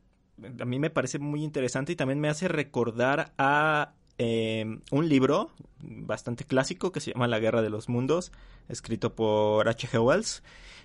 a mí me parece muy interesante y también me hace recordar a eh, un libro bastante clásico que se llama La Guerra de los Mundos, escrito por H.G. Wells.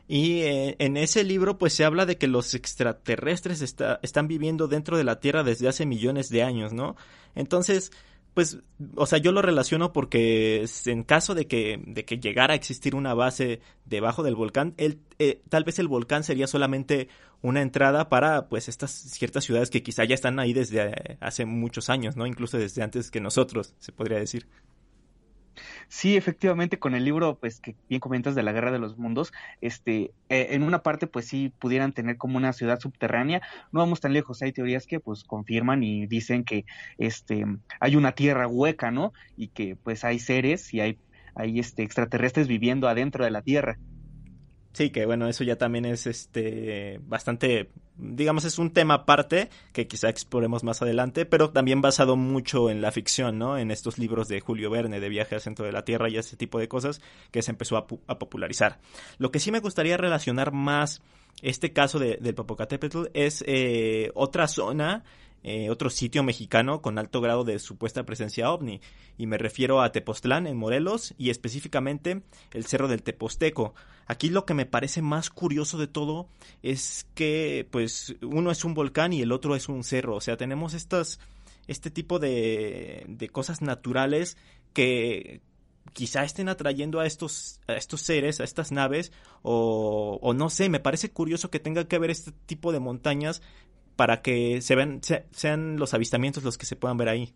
Y eh, en ese libro pues se habla de que los extraterrestres está, están viviendo dentro de la Tierra desde hace millones de años, ¿no? Entonces, pues, o sea, yo lo relaciono porque en caso de que, de que llegara a existir una base debajo del volcán, el, eh, tal vez el volcán sería solamente una entrada para, pues, estas ciertas ciudades que quizá ya están ahí desde hace muchos años, ¿no? Incluso desde antes que nosotros, se podría decir. Sí, efectivamente, con el libro, pues que bien comentas de la Guerra de los Mundos, este, eh, en una parte, pues sí pudieran tener como una ciudad subterránea. No vamos tan lejos, hay teorías que pues confirman y dicen que este hay una tierra hueca, ¿no? Y que pues hay seres y hay, hay este extraterrestres viviendo adentro de la tierra. Sí, que bueno, eso ya también es este bastante, digamos, es un tema aparte que quizá exploremos más adelante, pero también basado mucho en la ficción, ¿no? En estos libros de Julio Verne de Viaje al centro de la Tierra y ese tipo de cosas que se empezó a, a popularizar. Lo que sí me gustaría relacionar más este caso de, del Popocatépetl es eh, otra zona eh, otro sitio mexicano con alto grado de supuesta presencia ovni, y me refiero a Tepoztlán en Morelos y específicamente el Cerro del Teposteco. Aquí lo que me parece más curioso de todo es que pues uno es un volcán y el otro es un cerro, o sea, tenemos estas este tipo de, de cosas naturales que quizá estén atrayendo a estos, a estos seres, a estas naves, o, o, no sé, me parece curioso que tenga que haber este tipo de montañas para que se vean, sean los avistamientos los que se puedan ver ahí.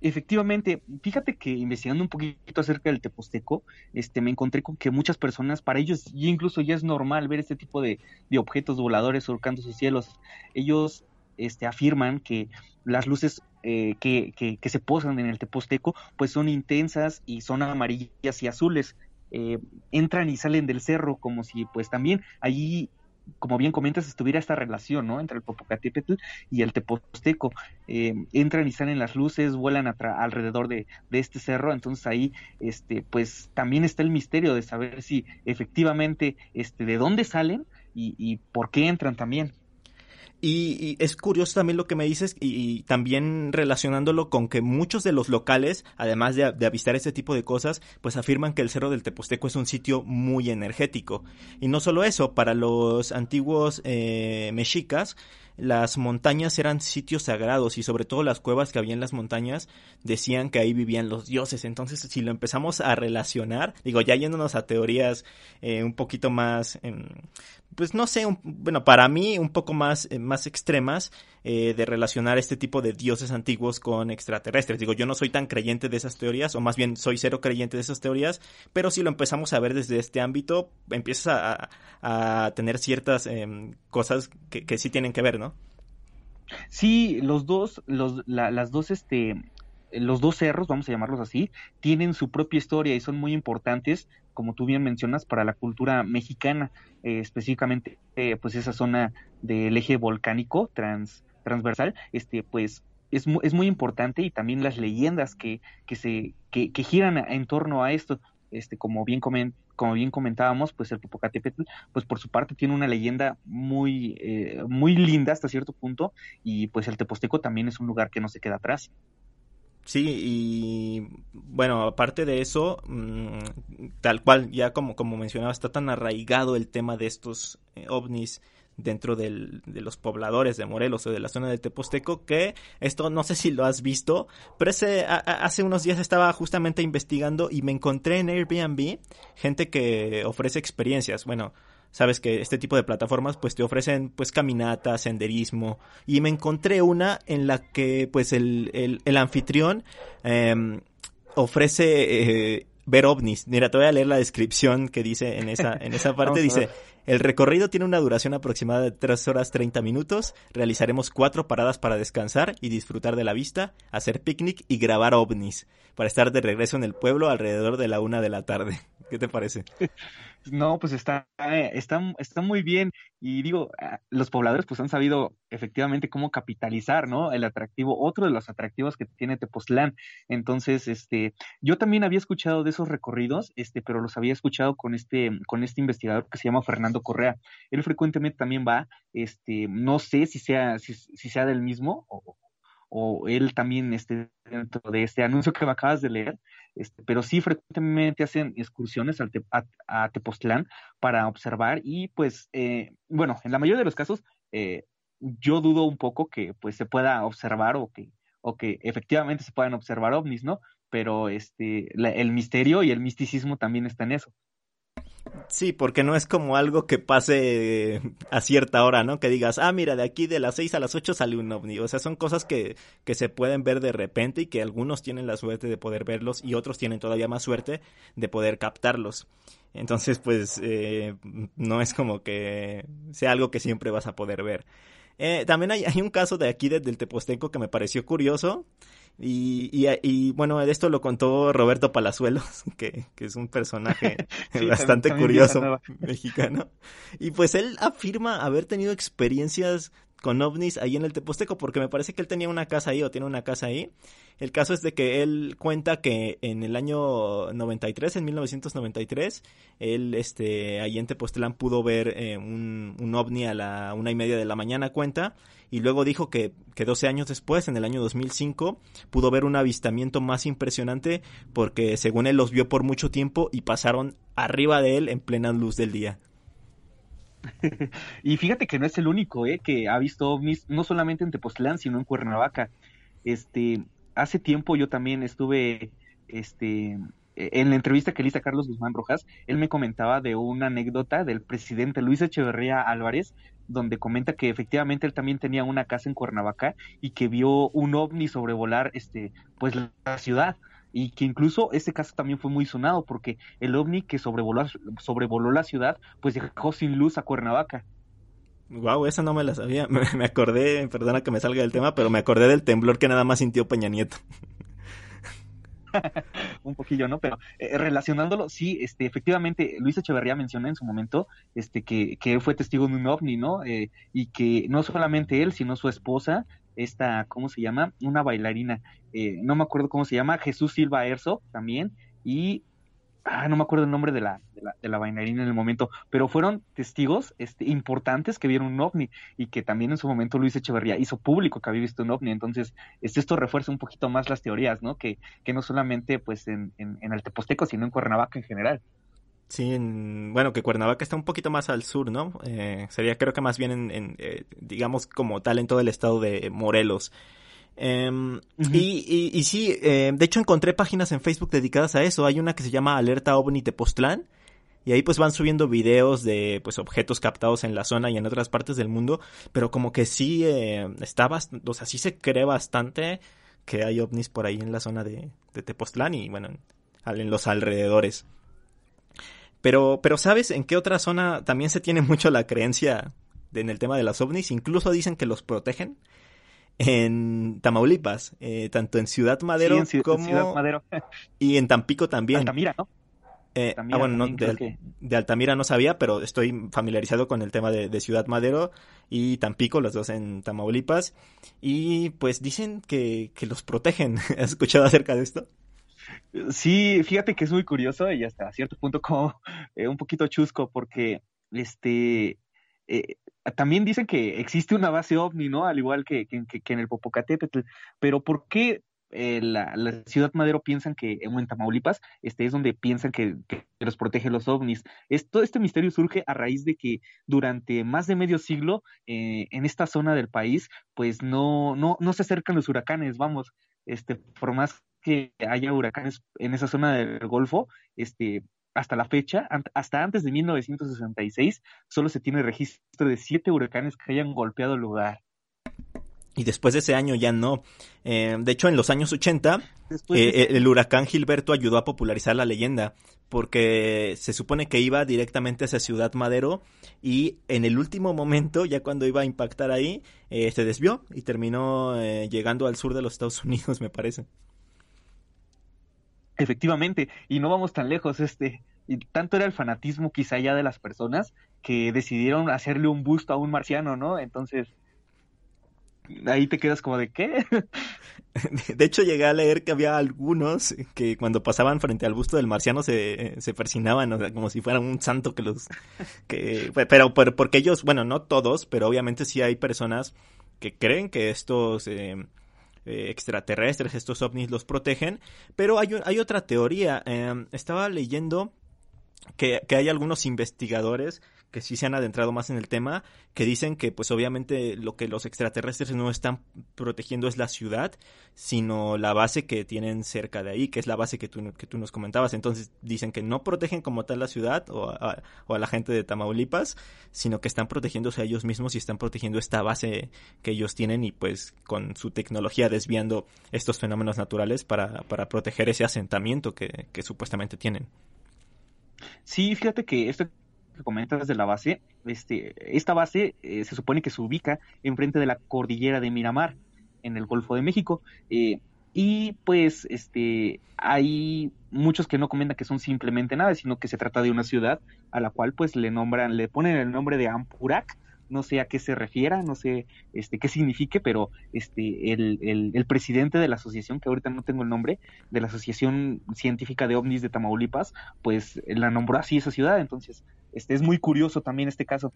Efectivamente, fíjate que investigando un poquito acerca del Teposteco, este, me encontré con que muchas personas, para ellos incluso ya es normal ver este tipo de, de objetos voladores surcando sus cielos. Ellos este, afirman que las luces eh, que, que, que, se posan en el Teposteco, pues son intensas y son amarillas y azules. Eh, entran y salen del cerro como si pues también allí como bien comentas, estuviera esta relación, ¿no? Entre el Popocatépetl y el Teposteco. Eh, entran y salen las luces, vuelan alrededor de, este cerro, entonces ahí, este, pues también está el misterio de saber si efectivamente, este, de dónde salen y por qué entran también. Y, es curioso también lo que me dices y, también relacionándolo con que muchos de los locales, además de, de, avistar este tipo de cosas, pues afirman que el Cerro del Teposteco es un sitio muy energético. Y no solo eso, para los antiguos eh, mexicas, las montañas eran sitios sagrados y sobre todo las cuevas que había en las montañas decían que ahí vivían los dioses. Entonces, si lo empezamos a relacionar, digo, ya yéndonos a teorías eh, un poquito más, eh, pues no sé, un, bueno, para mí un poco más, eh, más extremas eh, de relacionar este tipo de dioses antiguos con extraterrestres. Digo, yo no soy tan creyente de esas teorías, o más bien soy cero creyente de esas teorías, pero si lo empezamos a ver desde este ámbito, empiezas a, a tener ciertas eh, cosas que, que sí tienen que ver, ¿no? Sí, los dos, los, la, las dos, este, los dos cerros, vamos a llamarlos así, tienen su propia historia y son muy importantes, como tú bien mencionas, para la cultura mexicana, eh, específicamente, eh, pues esa zona del eje volcánico trans, transversal, este, pues es, es muy importante y también las leyendas que, que se, que, giran en torno a esto, este, como bien como bien comentábamos, pues el Popocatépetl, pues por su parte tiene una leyenda muy, eh, muy linda hasta cierto punto, y pues el Teposteco también es un lugar que no se queda atrás. Sí, y bueno, aparte de eso, mmm, tal cual, ya como, como mencionaba, está tan arraigado el tema de estos eh, ovnis dentro del, de los pobladores de Morelos o de la zona de Teposteco, que esto no sé si lo has visto, pero ese, a, a, hace unos días estaba justamente investigando y me encontré en Airbnb gente que ofrece experiencias, bueno, sabes que este tipo de plataformas pues te ofrecen pues caminatas, senderismo y me encontré una en la que pues el, el, el anfitrión eh, ofrece eh, ver ovnis. Mira, te voy a leer la descripción que dice en esa, en esa parte. dice, el recorrido tiene una duración aproximada de 3 horas 30 minutos. Realizaremos cuatro paradas para descansar y disfrutar de la vista, hacer picnic y grabar ovnis, para estar de regreso en el pueblo alrededor de la una de la tarde. ¿Qué te parece? No, pues está, eh, está, está muy bien. Y digo, ah, los pobladores pues han sabido efectivamente cómo capitalizar, ¿no? El atractivo, otro de los atractivos que tiene Tepoztlán. Entonces, este, yo también había escuchado de esos recorridos, este, pero los había escuchado con este, con este investigador que se llama Fernando Correa. Él frecuentemente también va, este, no sé si sea, si, si sea del mismo o, o él también esté dentro de este anuncio que me acabas de leer, este, pero sí frecuentemente hacen excursiones al a, Tepoztlán para observar y pues, eh, bueno, en la mayoría de los casos, eh, yo dudo un poco que pues se pueda observar o que, o que efectivamente se puedan observar ovnis, ¿no? Pero este, el misterio y el misticismo también está en eso. Sí, porque no es como algo que pase a cierta hora, ¿no? Que digas, ah, mira, de aquí de las 6 a las 8 sale un ovni. O sea, son cosas que, que se pueden ver de repente y que algunos tienen la suerte de poder verlos y otros tienen todavía más suerte de poder captarlos. Entonces, pues, eh, no es como que sea algo que siempre vas a poder ver. Eh, también hay, hay, un caso de aquí del Tepostenco que me pareció curioso. Y, y, bueno, esto lo contó Roberto Palazuelos, que, que es un personaje bastante curioso mexicano. Y pues él afirma haber tenido experiencias con ovnis ahí en el Teposteco, porque me parece que él tenía una casa ahí o tiene una casa ahí. El caso es de que él cuenta que en el año 93, en 1993, él este, ahí en Tepoztlán pudo ver eh, un, un, ovni a la una y media de la mañana, cuenta, y luego dijo que, que 12 años después, en el año 2005, pudo ver un avistamiento más impresionante porque según él los vio por mucho tiempo y pasaron arriba de él en plena luz del día. y fíjate que no es el único, ¿eh? Que ha visto ovnis, no solamente en Tepoztlán, sino en Cuernavaca. Este, hace tiempo yo también estuve, este, en la entrevista que le hice a Carlos Guzmán Rojas, él me comentaba de una anécdota del presidente Luis Echeverría Álvarez, donde comenta que efectivamente él también tenía una casa en Cuernavaca y que vio un ovni sobrevolar, este, pues la ciudad y que incluso ese caso también fue muy sonado porque el ovni que sobrevoló, sobrevoló la ciudad pues dejó sin luz a Cuernavaca. Wow, esa no me la sabía. Me, acordé, perdona que me salga del tema, pero me acordé del temblor que nada más sintió Peña Nieto. un poquillo, ¿no? Pero eh, relacionándolo, sí, este, efectivamente, Luis Echeverría menciona en su momento, este, que, que él fue testigo de un ovni, ¿no? Eh, y que no solamente él, sino su esposa esta, ¿cómo se llama? Una bailarina, eh, no me acuerdo cómo se llama, Jesús Silva Erzo también, y ah, no me acuerdo el nombre de la, de la, de la bailarina en el momento, pero fueron testigos este, importantes que vieron un ovni y que también en su momento Luis Echeverría hizo público que había visto un ovni, entonces este, esto refuerza un poquito más las teorías, ¿no? Que, que no solamente pues en, en, en el Teposteco, sino en Cuernavaca en general. Sí, bueno, que Cuernavaca está un poquito más al sur, ¿no? Eh, sería creo que más bien en, eh, digamos, como tal en todo el estado de Morelos. Em, y, y, sí, eh, de hecho encontré páginas en Facebook dedicadas a eso. Hay una que se llama Alerta OVNI Tepoztlán. Y ahí pues van subiendo videos de pues objetos captados en la zona y en otras partes del mundo. Pero como que sí eh, está bastante, o sea, sí se cree bastante que hay ovnis por ahí en la zona de, de Tepoztlán y bueno, en los alrededores. Pero, pero ¿sabes en qué otra zona también se tiene mucho la creencia en el tema de las ovnis? Incluso dicen que los protegen. En Tamaulipas, eh, tanto en Ciudad Madero como... y en Tampico también. Altamira, ¿no? Eh, ah, bueno, de, Altamira no sabía, pero estoy familiarizado con el tema de, Ciudad Madero y Tampico, los dos en Tamaulipas. Y pues dicen que, que los protegen. ¿Has escuchado acerca de esto? Sí, fíjate que es muy curioso y hasta cierto punto como eh, un poquito chusco porque este eh, también dicen que existe una base ovni, ¿no? Al igual que, que, en el Popocatépetl, pero ¿por qué eh, la, ciudad Madero piensan que en Tamaulipas este es donde piensan que, que, los protege los ovnis. Esto, este misterio surge a raíz de que durante más de medio siglo eh, en esta zona del país pues no, no, no se acercan los huracanes, vamos, este, por más que haya huracanes en esa zona del Golfo, este, hasta la fecha, hasta antes de 1966, solo se tiene registro de siete huracanes que hayan golpeado el lugar. y después de ese año ya no. Eh, de hecho, en los años 80, eh, el huracán Gilberto ayudó a popularizar la leyenda, porque se supone que iba directamente hacia Ciudad Madero y en el último momento, ya cuando iba a impactar ahí, eh, se desvió y terminó llegando al sur de los Estados Unidos, me parece. Efectivamente, y no vamos tan lejos, este, y tanto era el fanatismo quizá ya de las personas que decidieron hacerle un busto a un marciano, ¿no? Entonces, ahí te quedas como de qué. De hecho, llegué a leer que había algunos que cuando pasaban frente al busto del marciano se, se o sea, como si fuera un santo que los... que pero, pero porque ellos, bueno, no todos, pero obviamente sí hay personas que creen que estos... Eh, eh, extraterrestres, estos ovnis los protegen, pero hay, hay otra teoría. Eh, estaba leyendo que, que, hay algunos investigadores que sí se han adentrado más en el tema, que dicen que pues obviamente lo que los extraterrestres no están protegiendo es la ciudad, sino la base que tienen cerca de ahí, que es la base que tú, que tú nos comentabas. Entonces dicen que no protegen como tal la ciudad o a, o a la gente de Tamaulipas, sino que están protegiéndose a ellos mismos y están protegiendo esta base que ellos tienen y pues con su tecnología desviando estos fenómenos naturales para, para proteger ese asentamiento que, que supuestamente tienen. Sí, fíjate que esto que comentas de la base, este, esta base eh, se supone que se ubica enfrente de la cordillera de Miramar, en el Golfo de México. Eh, y pues este hay muchos que no comentan que son simplemente nada, sino que se trata de una ciudad a la cual pues le nombran, le ponen el nombre de Ampurak, no sé a qué se refiera, no sé este qué signifique, pero este el, el, el, presidente de la asociación, que ahorita no tengo el nombre, de la Asociación Científica de OVNIs de Tamaulipas, pues la nombró así esa ciudad, entonces este es muy curioso también este caso.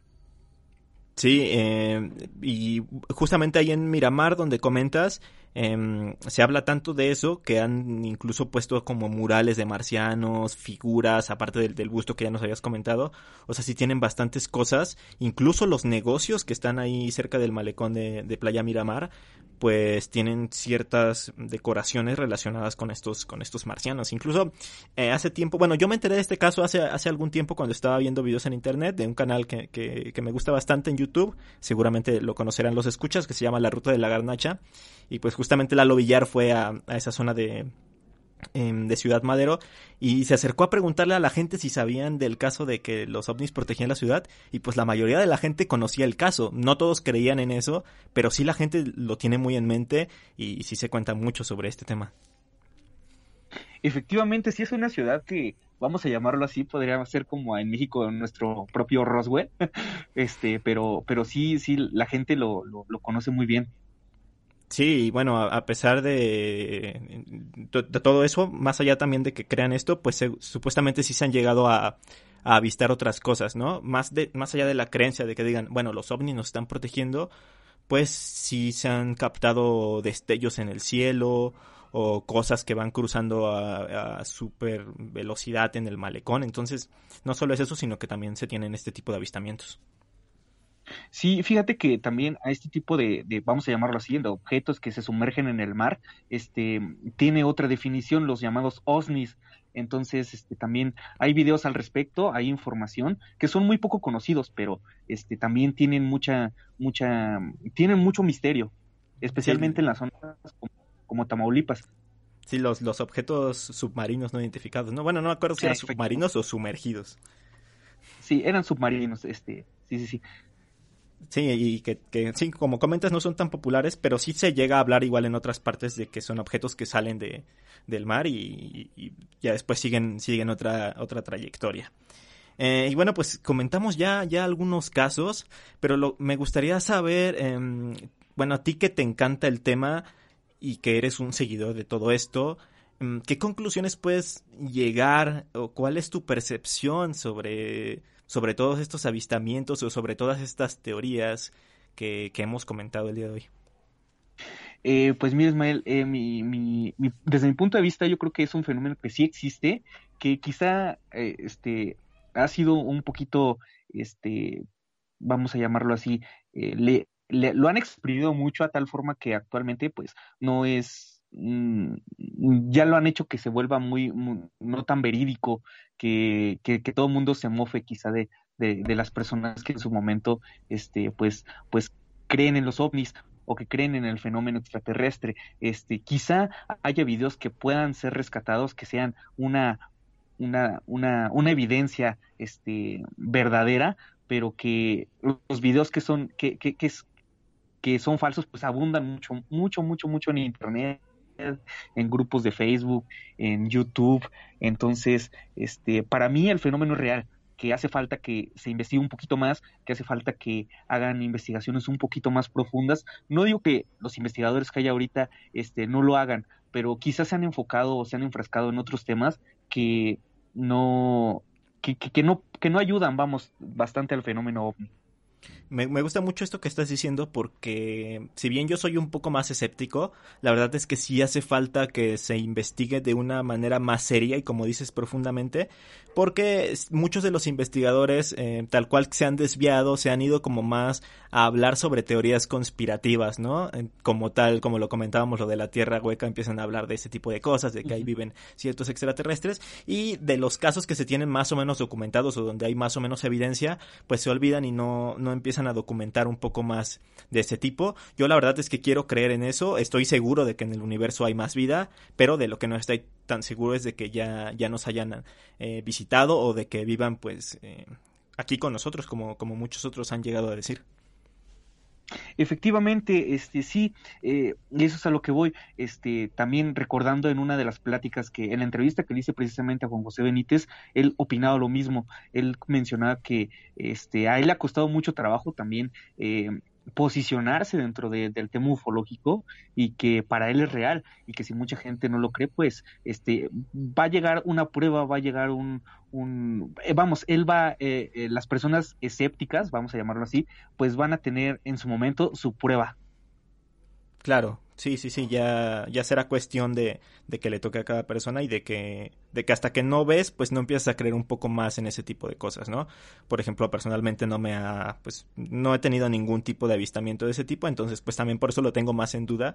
Sí, eh, y justamente ahí en Miramar, donde comentas, eh, se habla tanto de eso que han incluso puesto como murales de marcianos, figuras, aparte del, del busto que ya nos habías comentado. O sea, sí tienen bastantes cosas. Incluso los negocios que están ahí cerca del malecón de, de Playa Miramar, pues tienen ciertas decoraciones relacionadas con estos, con estos marcianos. Incluso eh, hace tiempo, bueno, yo me enteré de este caso hace, hace algún tiempo cuando estaba viendo videos en internet de un canal que, que, que me gusta bastante en YouTube. Seguramente lo conocerán los escuchas, que se llama La Ruta de la Garnacha. Y pues justamente Lalo Villar fue a, a esa zona de, de Ciudad Madero y se acercó a preguntarle a la gente si sabían del caso de que los ovnis protegían la ciudad y pues la mayoría de la gente conocía el caso, no todos creían en eso, pero sí la gente lo tiene muy en mente y sí se cuenta mucho sobre este tema. Efectivamente, sí es una ciudad que, vamos a llamarlo así, podría ser como en México nuestro propio Roswell, este, pero, pero sí, sí, la gente lo, lo conoce muy bien. Sí, bueno, a, pesar de, todo eso, más allá también de que crean esto, pues se, supuestamente sí se han llegado a, a, avistar otras cosas, ¿no? Más, de, más allá de la creencia de que digan, bueno, los ovnis nos están protegiendo, pues sí se han captado destellos en el cielo o cosas que van cruzando a, a super velocidad en el malecón. Entonces, no solo es eso, sino que también se tienen este tipo de avistamientos. Sí, fíjate que también a este tipo de, de, vamos a llamarlo así, de objetos que se sumergen en el mar, este, tiene otra definición, los llamados OSNIs. Entonces, este, también hay videos al respecto, hay información que son muy poco conocidos, pero este, también tienen mucha, mucha, tienen mucho misterio, especialmente sí. en las zonas como, como Tamaulipas. Sí, los, los objetos submarinos no identificados, ¿no? Bueno, no me acuerdo si eran submarinos o sumergidos. Sí, eran submarinos, este, sí, sí, sí. Sí, y que, sí, como comentas, no son tan populares, pero sí se llega a hablar igual en otras partes de que son objetos que salen de, del mar y, ya después siguen, siguen otra, otra trayectoria. Eh, y bueno, pues comentamos ya, ya algunos casos, pero me gustaría saber, eh, bueno, a ti que te encanta el tema y que eres un seguidor de todo esto, eh, ¿qué conclusiones puedes llegar o cuál es tu percepción sobre sobre todos estos avistamientos o sobre todas estas teorías que, que hemos comentado el día de hoy? Eh, pues mira, Ismael, eh, mi, mi, mi, desde mi punto de vista yo creo que es un fenómeno que sí existe, que quizá eh, este, ha sido un poquito, este, vamos a llamarlo así, eh, le, le, lo han exprimido mucho a tal forma que actualmente pues no es ya lo han hecho que se vuelva muy, muy no tan verídico, que, que, todo el mundo se mofe quizá de, de, de, las personas que en su momento este pues pues creen en los ovnis o que creen en el fenómeno extraterrestre. Este, quizá haya videos que puedan ser rescatados, que sean una, una, una, una evidencia este, verdadera, pero que los videos que son, que, que, que, que son falsos, pues abundan mucho, mucho, mucho, mucho en internet en grupos de Facebook, en YouTube. Entonces, este, para mí el fenómeno es real que hace falta que se investigue un poquito más, que hace falta que hagan investigaciones un poquito más profundas. No digo que los investigadores que hay ahorita este, no lo hagan, pero quizás se han enfocado o se han enfrascado en otros temas que no, que, que, no, que no ayudan, vamos, bastante al fenómeno. Me, me, gusta mucho esto que estás diciendo porque si bien yo soy un poco más escéptico, la verdad es que sí hace falta que se investigue de una manera más seria y como dices profundamente, porque muchos de los investigadores eh, tal cual se han desviado, se han ido como más a hablar sobre teorías conspirativas, ¿no? Como tal, como lo comentábamos, lo de la Tierra hueca, empiezan a hablar de ese tipo de cosas, de que ahí viven ciertos extraterrestres y de los casos que se tienen más o menos documentados o donde hay más o menos evidencia, pues se olvidan y no, no empiezan a documentar un poco más de ese tipo. Yo la verdad es que quiero creer en eso, estoy seguro de que en el universo hay más vida, pero de lo que no estoy tan seguro es de que ya, ya nos hayan eh, visitado o de que vivan pues eh, aquí con nosotros como, como muchos otros han llegado a decir. Efectivamente, este sí, eh, y eso es a lo que voy, este, también recordando en una de las pláticas que, en la entrevista que le hice precisamente a Juan José Benítez, él opinaba lo mismo, él mencionaba que este, a él le ha costado mucho trabajo también eh, posicionarse dentro de, del tema ufológico y que para él es real y que si mucha gente no lo cree, pues este va a llegar una prueba, va a llegar un, un eh, vamos, él va, eh, eh, las personas escépticas, vamos a llamarlo así, pues van a tener en su momento su prueba. Claro, Sí, sí, sí, ya, ya será cuestión de, de, que le toque a cada persona y de que, de que hasta que no ves, pues no empiezas a creer un poco más en ese tipo de cosas, ¿no? Por ejemplo, personalmente no me ha, pues, no he tenido ningún tipo de avistamiento de ese tipo, entonces pues también por eso lo tengo más en duda.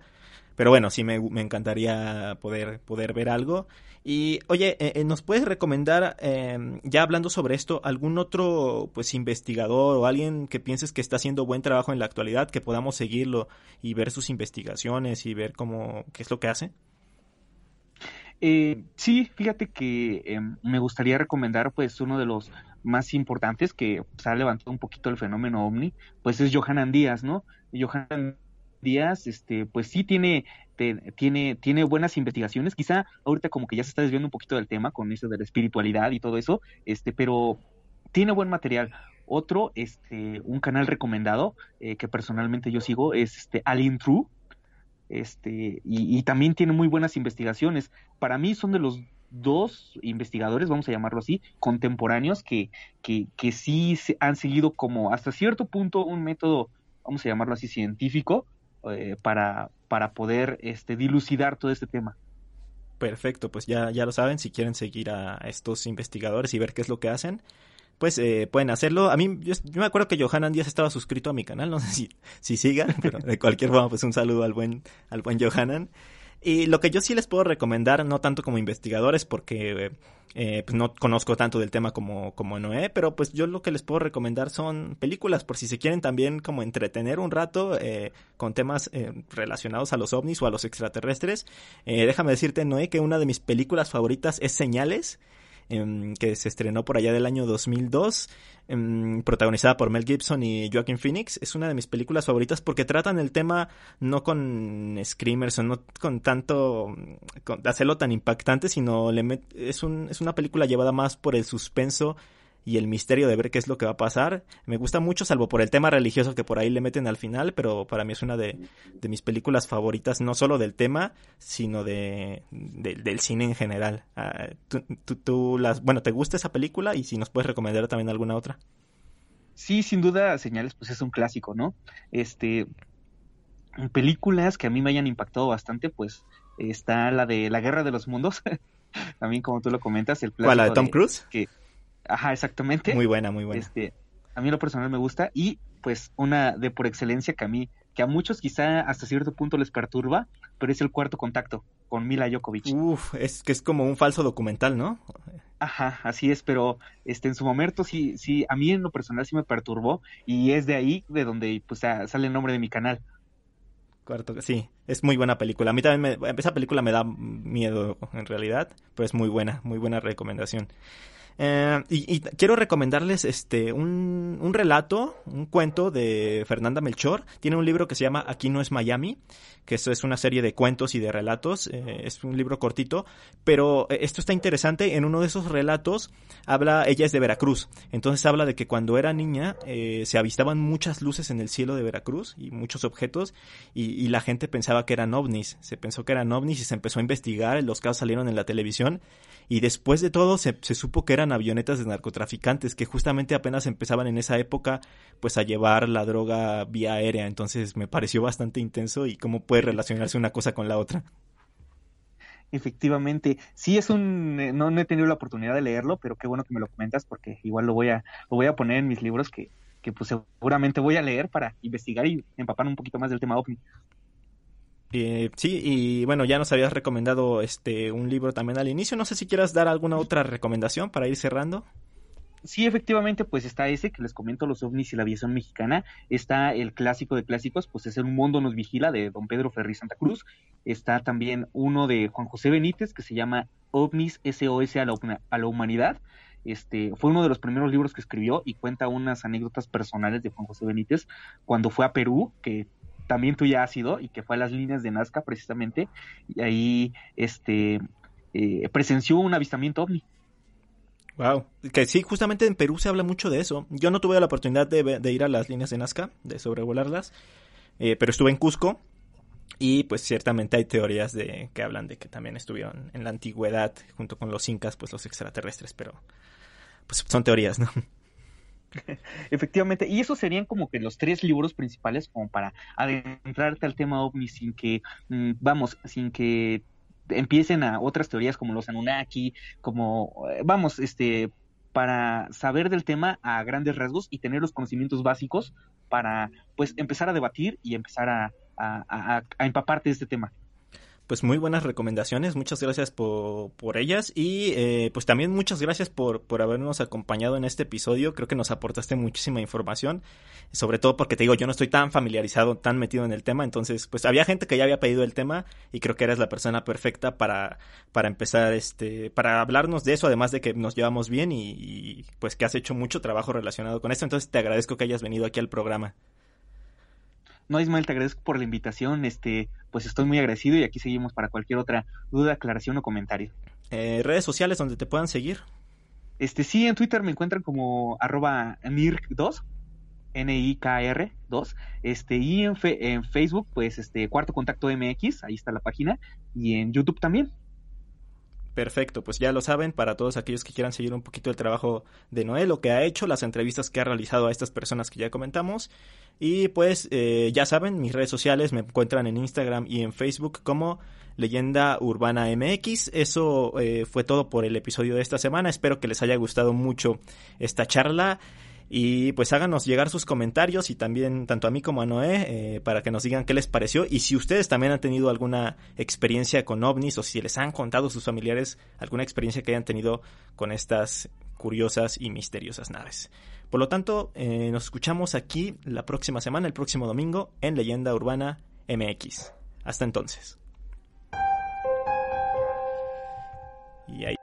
Pero bueno, sí me, me encantaría poder, poder ver algo. Y oye, eh, eh ¿nos puedes recomendar, eh, ya hablando sobre esto, algún otro, pues, investigador o alguien que pienses que está haciendo buen trabajo en la actualidad, que podamos seguirlo y ver sus investigaciones? y ver cómo, qué es lo que hace? Eh, sí, fíjate que em, me gustaría recomendar pues uno de los más importantes que se ha levantado un poquito el fenómeno ovni, pues es Johanan Díaz, ¿no? Johanan Díaz, este, pues sí tiene, tiene, tiene buenas investigaciones, quizá ahorita como que ya se está desviando un poquito del tema con eso de la espiritualidad y todo eso, este, pero tiene buen material. Otro, este, un canal recomendado eh, que personalmente yo sigo es este Alien True, este, y, también tiene muy buenas investigaciones. Para mí son de los dos investigadores, vamos a llamarlo así, contemporáneos que, que, que sí han seguido como hasta cierto punto un método, vamos a llamarlo así, científico eh, para, para poder este, dilucidar todo este tema. Perfecto, pues ya, ya lo saben, si quieren seguir a estos investigadores y ver qué es lo que hacen, pues eh, pueden hacerlo. A mí, yo, me acuerdo que Johanan Díaz estaba suscrito a mi canal, no sé si, si sigan, pero de cualquier forma, pues un saludo al buen, al buen Johanan. Y lo que yo sí les puedo recomendar, no tanto como investigadores, porque eh, pues no conozco tanto del tema como, como Noé, pero pues yo lo que les puedo recomendar son películas, por si se quieren también como entretener un rato eh, con temas eh, relacionados a los ovnis o a los extraterrestres. Eh, déjame decirte, Noé, que una de mis películas favoritas es Señales. Em, que se estrenó por allá del año 2002, em, protagonizada por Mel Gibson y Joaquin Phoenix. Es una de mis películas favoritas porque tratan el tema no con screamers o no con tanto con hacerlo tan impactante, sino le es, un, es una película llevada más por el suspenso y el misterio de ver qué es lo que va a pasar. Me gusta mucho, salvo por el tema religioso que por ahí le meten al final, pero para mí es una de, de mis películas favoritas, no solo del tema, sino de, del cine en general. Ah, tú, las, bueno, ¿te gusta esa película? Y si nos puedes recomendar también alguna otra. Sí, sin duda, Señales, pues es un clásico, ¿no? Este, películas que a mí me hayan impactado bastante, pues está la de La Guerra de los Mundos, también como tú lo comentas, el ¿Cuál, la de Tom Cruise? Que, Ajá, exactamente. Muy buena, muy buena. Este, a mí lo personal me gusta y pues una de por excelencia que a mí, que a muchos quizá hasta cierto punto les perturba, pero es el cuarto contacto con Mila Jokovic. Uf, es que es como un falso documental, ¿no? Ajá, así es, pero este en su momento sí, sí, a mí en lo personal sí me perturbó y es de ahí de donde pues sale el nombre de mi canal. Cuarto, sí, es muy buena película. A mí también me, esa película me da miedo en realidad, pero es muy buena, muy buena recomendación. Eh, y, quiero recomendarles este un, un, relato, un cuento de Fernanda Melchor. Tiene un libro que se llama Aquí no es Miami, que eso es una serie de cuentos y de relatos. Eh, es un libro cortito, pero eh, esto está interesante. En uno de esos relatos habla, ella es de Veracruz, entonces habla de que cuando era niña se avistaban muchas luces en el cielo de Veracruz y muchos objetos y, y la gente pensaba que eran ovnis. Se pensó que eran ovnis y se empezó a investigar. Los casos salieron en la televisión y después de todo se, supo que eran avionetas de narcotraficantes que justamente apenas empezaban en esa época pues a llevar la droga vía aérea, entonces me pareció bastante intenso y cómo puede relacionarse una cosa con la otra. Efectivamente, sí es un, eh, no, he tenido la oportunidad de leerlo, pero qué bueno que me lo comentas porque igual lo voy a, lo voy a poner en mis libros que, que pues seguramente voy a leer para investigar y empapar un poquito más del tema OVNI. Eh, sí, y bueno, ya nos habías recomendado este un libro también al inicio. No sé si quieras dar alguna otra recomendación para ir cerrando. Sí, efectivamente, pues está ese que les comento, los ovnis y la aviación mexicana. Está el clásico de clásicos, pues es Un Mundo Nos Vigila, de don Pedro Ferri Santa Cruz. Está también uno de Juan José Benítez, que se llama OVNIS SOS a la, a la Humanidad. Este, fue uno de los primeros libros que escribió y cuenta unas anécdotas personales de Juan José Benítez cuando fue a Perú, que ya has y que fue a las líneas de Nazca precisamente, y ahí este, eh, presenció un avistamiento ovni. Wow, que sí, justamente en Perú se habla mucho de eso. Yo no tuve la oportunidad de, ir a las líneas de Nazca, de sobrevolarlas, eh, pero estuve en Cusco y pues ciertamente hay teorías de que hablan de que también estuvieron en la antigüedad junto con los incas, pues los extraterrestres, pero pues son teorías, ¿no? Efectivamente, y esos serían como que los tres libros principales como para adentrarte al tema ovni sin que, mm, vamos, sin que empiecen a otras teorías como los Anunnaki, como, eh, vamos, este, para saber del tema a grandes rasgos y tener los conocimientos básicos para, pues, empezar a debatir y empezar a, empaparte de este tema pues muy buenas recomendaciones, muchas gracias por, por ellas. Y eh, pues también muchas gracias por, por habernos acompañado en este episodio, creo que nos aportaste muchísima información, sobre todo porque te digo, yo no estoy tan familiarizado, tan metido en el tema, entonces pues había gente que ya había pedido el tema y creo que eres la persona perfecta para, para empezar, este, para hablarnos de eso, además de que nos llevamos bien y, y pues que has hecho mucho trabajo relacionado con esto, entonces te agradezco que hayas venido aquí al programa. No, Ismael, te agradezco por la invitación. Este, pues estoy muy agradecido y aquí seguimos para cualquier otra duda, aclaración o comentario. Eh, redes sociales donde te puedan seguir. Este, sí, en Twitter me encuentran como arroba NIRK2, N-I-K-R 2, este, y en, en Facebook, pues, este, Cuarto Contacto MX, ahí está la página, y en YouTube también. Perfecto, pues ya lo saben, para todos aquellos que quieran seguir un poquito el trabajo de Noel, lo que ha hecho, las entrevistas que ha realizado a estas personas que ya comentamos. Y pues eh, ya saben, mis redes sociales me encuentran en Instagram y en Facebook como Leyenda Urbana MX. Eso eh, fue todo por el episodio de esta semana. Espero que les haya gustado mucho esta charla. Y pues háganos llegar sus comentarios y también tanto a mí como a Noé eh, para que nos digan qué les pareció y si ustedes también han tenido alguna experiencia con ovnis o si les han contado sus familiares alguna experiencia que hayan tenido con estas curiosas y misteriosas naves. Por lo tanto, eh, nos escuchamos aquí la próxima semana, el próximo domingo, en Leyenda Urbana MX. Hasta entonces. Y ahí.